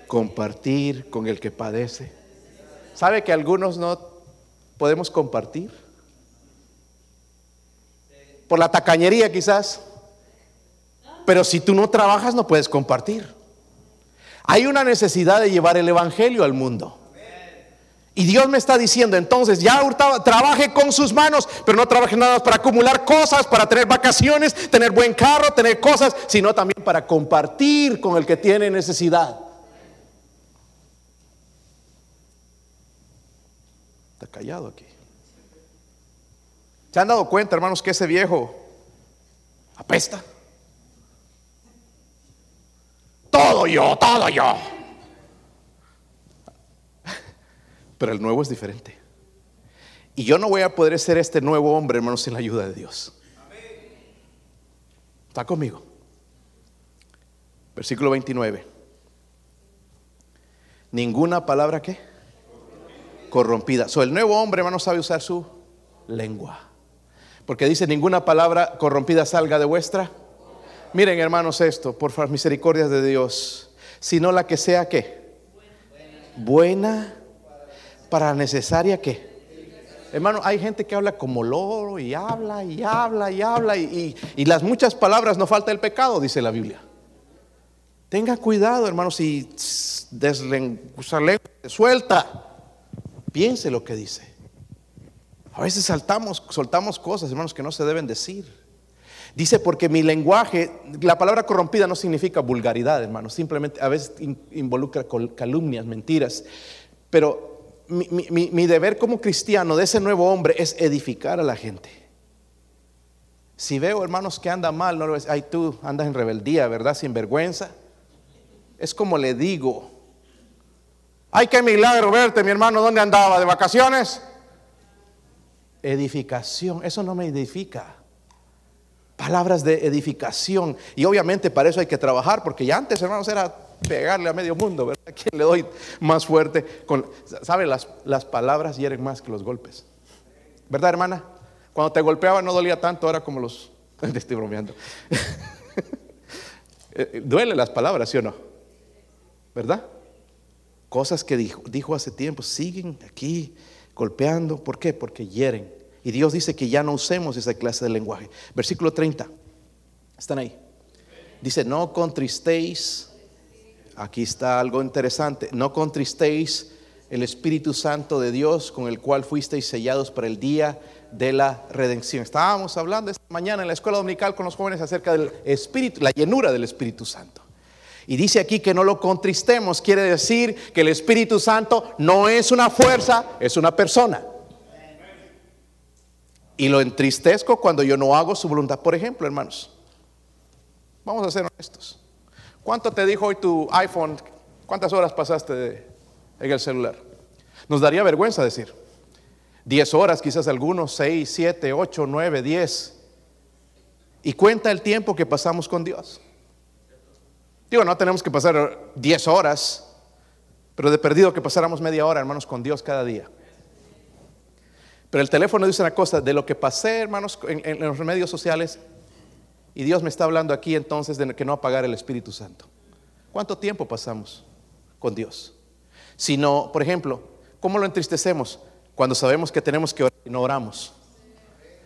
compartir con el que padece. ¿Sabe que algunos no podemos compartir? Por la tacañería quizás. Pero si tú no trabajas no puedes compartir. Hay una necesidad de llevar el Evangelio al mundo. Y Dios me está diciendo, entonces ya trabaje con sus manos, pero no trabaje nada más para acumular cosas, para tener vacaciones, tener buen carro, tener cosas, sino también para compartir con el que tiene necesidad. callado aquí. ¿Se han dado cuenta, hermanos, que ese viejo apesta? Todo yo, todo yo. Pero el nuevo es diferente. Y yo no voy a poder ser este nuevo hombre, hermanos, sin la ayuda de Dios. ¿Está conmigo? Versículo 29. Ninguna palabra que corrompida. So, el nuevo hombre, hermano, sabe usar su lengua. Porque dice, ninguna palabra corrompida salga de vuestra. Miren, hermanos, esto, por favor, misericordias de Dios. Sino la que sea que buena para necesaria que. Hermano, hay gente que habla como loro y habla y habla y habla y, las muchas palabras no falta el pecado, dice la Biblia. Tenga cuidado, hermano, si suelta. Piense lo que dice. A veces saltamos, soltamos cosas, hermanos, que no se deben decir. Dice, porque mi lenguaje, la palabra corrompida no significa vulgaridad, hermanos, simplemente a veces involucra calumnias, mentiras. Pero mi, deber como cristiano de ese nuevo hombre es edificar a la gente. Si veo hermanos que andan mal, no lo ves, ay tú andas en rebeldía, ¿verdad? Sin vergüenza. Es como le digo, ay qué milagro verte, mi hermano, ¿dónde andaba? ¿De vacaciones? Edificación, eso no me edifica. Palabras de edificación. Y obviamente para eso hay que trabajar, porque ya antes, hermanos, era pegarle a medio mundo, ¿verdad? ¿A quién le doy más fuerte? Con, ¿Sabe? Las, las palabras hieren más que los golpes. ¿Verdad, hermana? Cuando te golpeaba no dolía tanto, ahora como los... Te estoy bromeando. Eh, duele las palabras, ¿sí o no? ¿Verdad? Cosas que dijo, dijo hace tiempo, siguen aquí golpeando. ¿Por qué? Porque hieren. Y Dios dice que ya no usemos esa clase de lenguaje. Versículo 30. ¿Están ahí? Dice, no contristéis. Aquí está algo interesante. No contristéis el Espíritu Santo de Dios con el cual fuisteis sellados para el día de la redención. Estábamos hablando esta mañana en la escuela dominical con los jóvenes acerca del Espíritu, la llenura del Espíritu Santo. Y dice aquí que no lo contristemos, quiere decir que el Espíritu Santo no es una fuerza, es una persona. Y lo entristezco cuando yo no hago su voluntad. Por ejemplo, hermanos, vamos a ser honestos. ¿Cuánto te dijo hoy tu iPhone? ¿Cuántas horas pasaste en el celular? Nos daría vergüenza decir. 10 horas, quizás algunos, 6, 7, 8, 9, 10. Y cuenta el tiempo que pasamos con Dios. Digo, no tenemos que pasar 10 horas, pero de perdido que pasáramos media hora, hermanos, con Dios cada día. Pero el teléfono dice una cosa, de lo que pasé, hermanos, en, los remedios sociales, y Dios me está hablando aquí entonces de que no apagar el Espíritu Santo. ¿Cuánto tiempo pasamos con Dios? Si no, por ejemplo, ¿cómo lo entristecemos? Cuando sabemos que tenemos que orar y no oramos.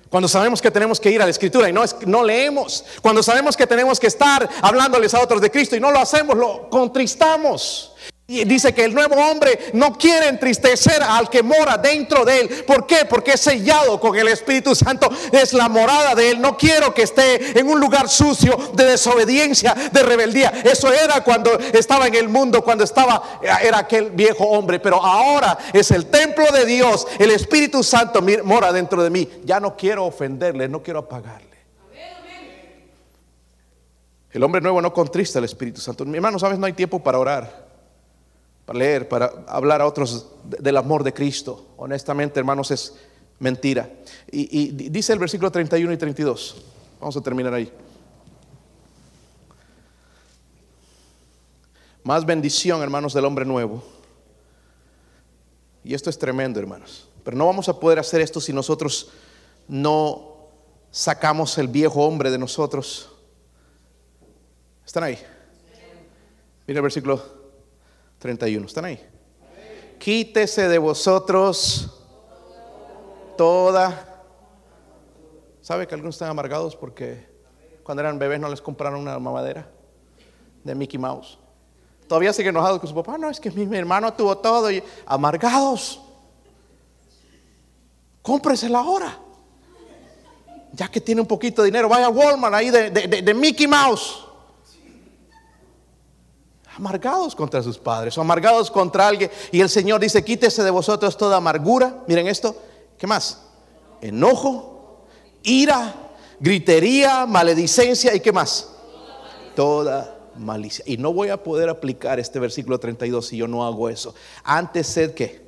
Cuando sabemos que tenemos que ir a la escritura y no, no leemos. Cuando sabemos que tenemos que estar hablándoles a otros de Cristo y no lo hacemos, lo contristamos. Y dice que el nuevo hombre no quiere entristecer al que mora dentro de él. ¿Por qué? Porque es sellado con el Espíritu Santo. Es la morada de él. No quiero que esté en un lugar sucio de desobediencia, de rebeldía. Eso era cuando estaba en el mundo, cuando estaba, era aquel viejo hombre. Pero ahora es el templo de Dios. El Espíritu Santo mora dentro de mí. Ya no quiero ofenderle, no quiero apagarle. El hombre nuevo no contrista al Espíritu Santo. Mi hermano, ¿sabes? No hay tiempo para orar para leer, para hablar a otros del amor de Cristo. Honestamente, hermanos, es mentira. Y, dice el versículo 31 y 32. Vamos a terminar ahí. Más bendición, hermanos, del hombre nuevo. Y esto es tremendo, hermanos. Pero no vamos a poder hacer esto si nosotros no sacamos el viejo hombre de nosotros. ¿Están ahí? Mira el versículo 31. ¿Están ahí? Quítese de vosotros toda. ¿Sabe que algunos están amargados porque cuando eran bebés no les compraron una mamadera de Mickey Mouse? Todavía siguen enojados con su papá. No, es que mi, hermano tuvo todo y amargados. Cómpresela ahora. Ya que tiene un poquito de dinero, vaya a Walmart ahí de, de Mickey Mouse amargados contra sus padres o amargados contra alguien. Y el Señor dice, quítese de vosotros toda amargura. Miren esto, ¿qué más? Enojo, ira, gritería, maledicencia y qué más? Toda malicia. Y no voy a poder aplicar este versículo 32 si yo no hago eso. Antes sed que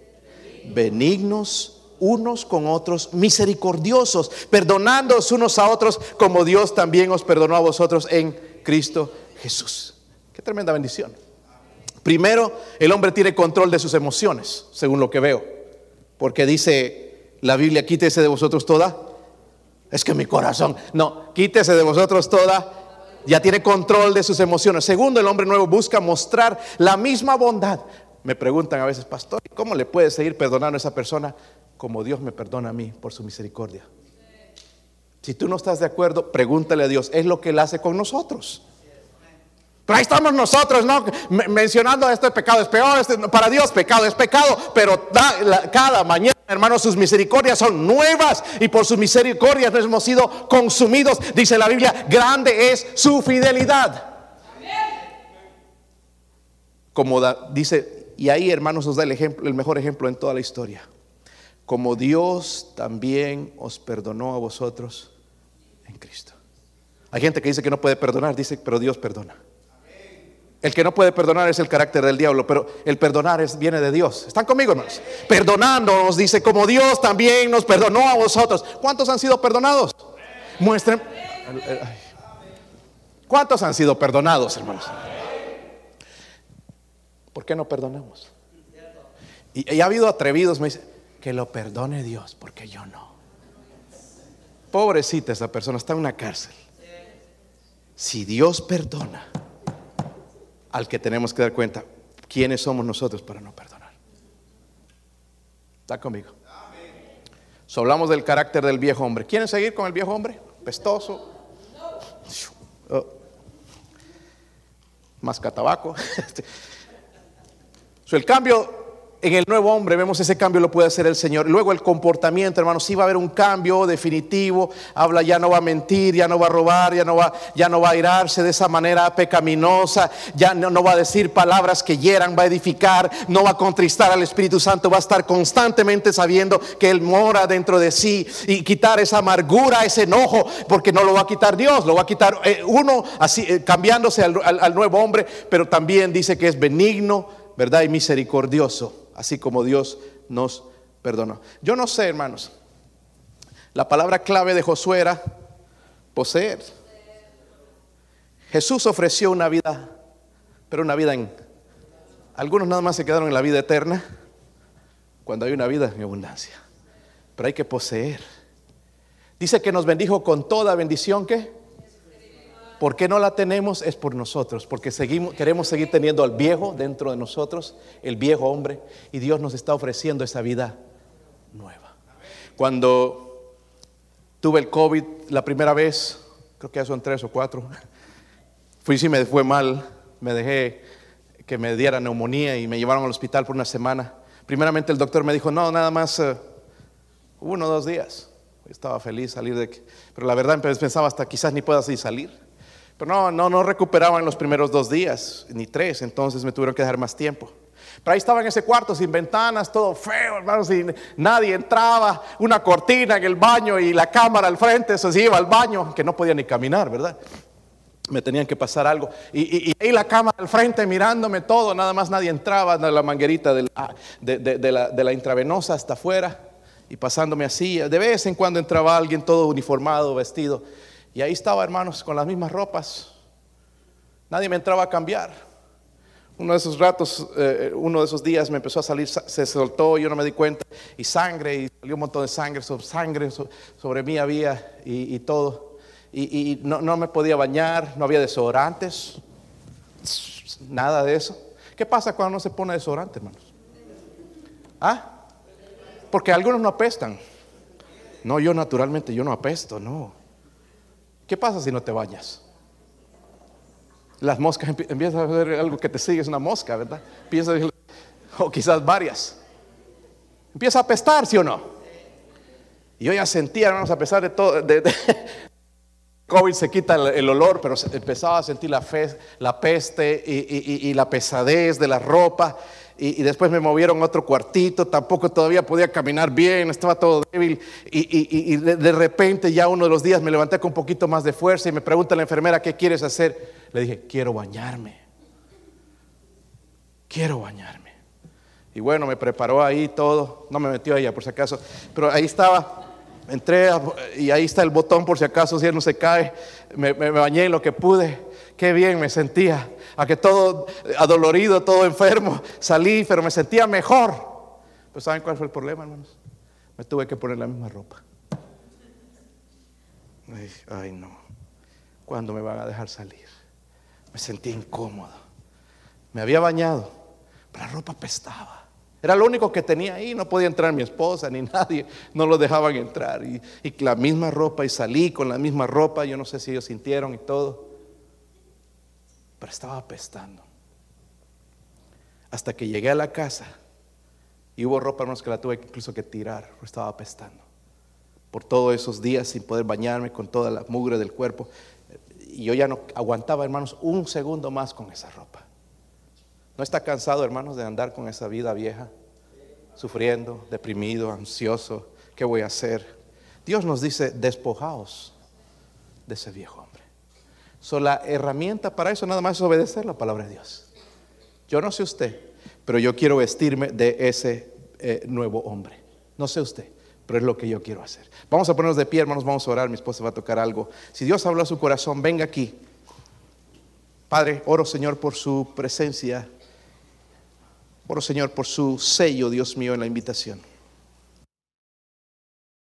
benignos unos con otros, misericordiosos, perdonándoos unos a otros como Dios también os perdonó a vosotros en Cristo Jesús. Qué tremenda bendición. Primero, el hombre tiene control de sus emociones, según lo que veo. Porque dice la Biblia, quítese de vosotros toda. Es que mi corazón, no, quítese de vosotros toda. Ya tiene control de sus emociones. Segundo, el hombre nuevo busca mostrar la misma bondad. Me preguntan a veces, pastor, ¿cómo le puede seguir perdonando a esa persona como Dios me perdona a mí por su misericordia? Si tú no estás de acuerdo, pregúntale a Dios. Es lo que Él hace con nosotros. Ahí estamos nosotros, ¿no? Mencionando este pecado es peor, este, para Dios pecado es pecado, pero cada mañana, hermanos, sus misericordias son nuevas y por sus misericordias no hemos sido consumidos. Dice la Biblia, grande es su fidelidad. Como dice, y ahí, hermanos, os da el ejemplo, el mejor ejemplo en toda la historia. Como Dios también os perdonó a vosotros en Cristo. Hay gente que dice que no puede perdonar, dice, pero Dios perdona. El que no puede perdonar es el carácter del diablo, pero el perdonar es, viene de Dios. ¿Están conmigo, hermanos? Perdonándonos, dice, como Dios también nos perdonó a vosotros. ¿Cuántos han sido perdonados? Muestren. ¿Cuántos han sido perdonados, hermanos? ¿Por qué no perdonamos? Y, ha habido atrevidos, me dicen, que lo perdone Dios, porque yo no. Pobrecita esa persona, está en una cárcel. Si Dios perdona, al que tenemos que dar cuenta, ¿quiénes somos nosotros para no perdonar? ¿Está conmigo? So, hablamos del carácter del viejo hombre. ¿Quieren seguir con el viejo hombre? Pestoso. Oh. Más catabaco. so, el cambio en el nuevo hombre vemos ese cambio lo puede hacer el Señor. Luego el comportamiento, hermanos, sí va a haber un cambio definitivo. Habla ya no va a mentir, ya no va a robar, ya no va, ya no va a irarse de esa manera pecaminosa, ya no, va a decir palabras que hieran, va a edificar, no va a contristar al Espíritu Santo, va a estar constantemente sabiendo que Él mora dentro de sí y quitar esa amargura, ese enojo, porque no lo va a quitar Dios, lo va a quitar eh, uno así eh, cambiándose al nuevo hombre, pero también dice que es benigno, ¿verdad? Y misericordioso así como Dios nos perdonó. Yo no sé, hermanos. La palabra clave de Josué era poseer. Jesús ofreció una vida, pero una vida en... Algunos nada más se quedaron en la vida eterna cuando hay una vida en abundancia. Pero hay que poseer. Dice que nos bendijo con toda bendición que ¿Por qué no la tenemos? Es por nosotros, porque seguimos, queremos seguir teniendo al viejo dentro de nosotros, el viejo hombre, y Dios nos está ofreciendo esa vida nueva. Cuando tuve el COVID la primera vez, creo que ya son tres o cuatro, fui y me fue mal, me dejé que me diera neumonía y me llevaron al hospital por una semana. Primeramente el doctor me dijo, no, nada más eh, uno o dos días. Estaba feliz salir de... Pero la verdad pensaba hasta quizás ni pueda así salir. Pero no, no, no recuperaban los primeros dos días, ni tres, entonces me tuvieron que dejar más tiempo. Pero ahí estaba en ese cuarto sin ventanas, todo feo, hermanos, y nadie entraba, una cortina en el baño y la cámara al frente, eso se iba al baño, que no podía ni caminar, ¿verdad? Me tenían que pasar algo. Y, ahí la cámara al frente mirándome todo, nada más nadie entraba, la manguerita de la, de, la, de la intravenosa hasta afuera y pasándome así. De vez en cuando entraba alguien todo uniformado, vestido. Y ahí estaba, hermanos, con las mismas ropas. Nadie me entraba a cambiar. Uno de esos ratos, eh, uno de esos días me empezó a salir, se soltó, yo no me di cuenta, y sangre, y salió un montón de sangre, sobre, sangre sobre mí había y, todo. Y, no, no, me podía bañar, no había desodorantes, nada de eso. ¿Qué pasa cuando no se pone desodorante, hermanos? ¿Ah? Porque algunos no apestan. No, yo naturalmente, yo no apesto, no. ¿Qué pasa si no te bañas? Las moscas empiezan a ver algo que te sigue, es una mosca, ¿verdad? Piensa, o quizás varias. Empieza a apestar, ¿sí o no? Y yo ya sentía, hermanos, a pesar de todo, COVID se quita el, olor, pero empezaba a sentir la, fe, la peste y, la pesadez de la ropa y, después me movieron a otro cuartito, tampoco todavía podía caminar bien, estaba todo débil y, de, repente ya uno de los días me levanté con un poquito más de fuerza y me pregunta la enfermera, ¿qué quieres hacer? Le dije, quiero bañarme, quiero bañarme. Y bueno, me preparó ahí todo, no me metió ella por si acaso, pero ahí estaba, entré y ahí está el botón por si acaso, si él no se cae, me, me bañé en lo que pude, qué bien me sentía a que todo adolorido, todo enfermo, salí, pero me sentía mejor. Pues ¿saben cuál fue el problema, hermanos? Me tuve que poner la misma ropa. Ay, no. ¿Cuándo me van a dejar salir? Me sentía incómodo. Me había bañado, pero la ropa pestaba. Era lo único que tenía ahí, no podía entrar mi esposa ni nadie, no lo dejaban entrar. Y, y la misma ropa, y salí con la misma ropa, yo no sé si ellos sintieron y todo pero estaba apestando. Hasta que llegué a la casa y hubo ropa, hermanos, que la tuve incluso que tirar, estaba apestando. Por todos esos días sin poder bañarme con toda la mugre del cuerpo. Y yo ya no aguantaba, hermanos, un segundo más con esa ropa. ¿No está cansado, hermanos, de andar con esa vida vieja? Sufriendo, deprimido, ansioso. ¿Qué voy a hacer? Dios nos dice, despojaos de ese viejo. La herramienta para eso nada más es obedecer la palabra de Dios. Yo no sé usted, pero yo quiero vestirme de ese eh, nuevo hombre. No sé usted, pero es lo que yo quiero hacer. Vamos a ponernos de pie, hermanos, vamos a orar. Mi esposa va a tocar algo. Si Dios habló a su corazón, venga aquí. Padre, oro Señor por su presencia. Oro Señor por su sello, Dios mío, en la invitación.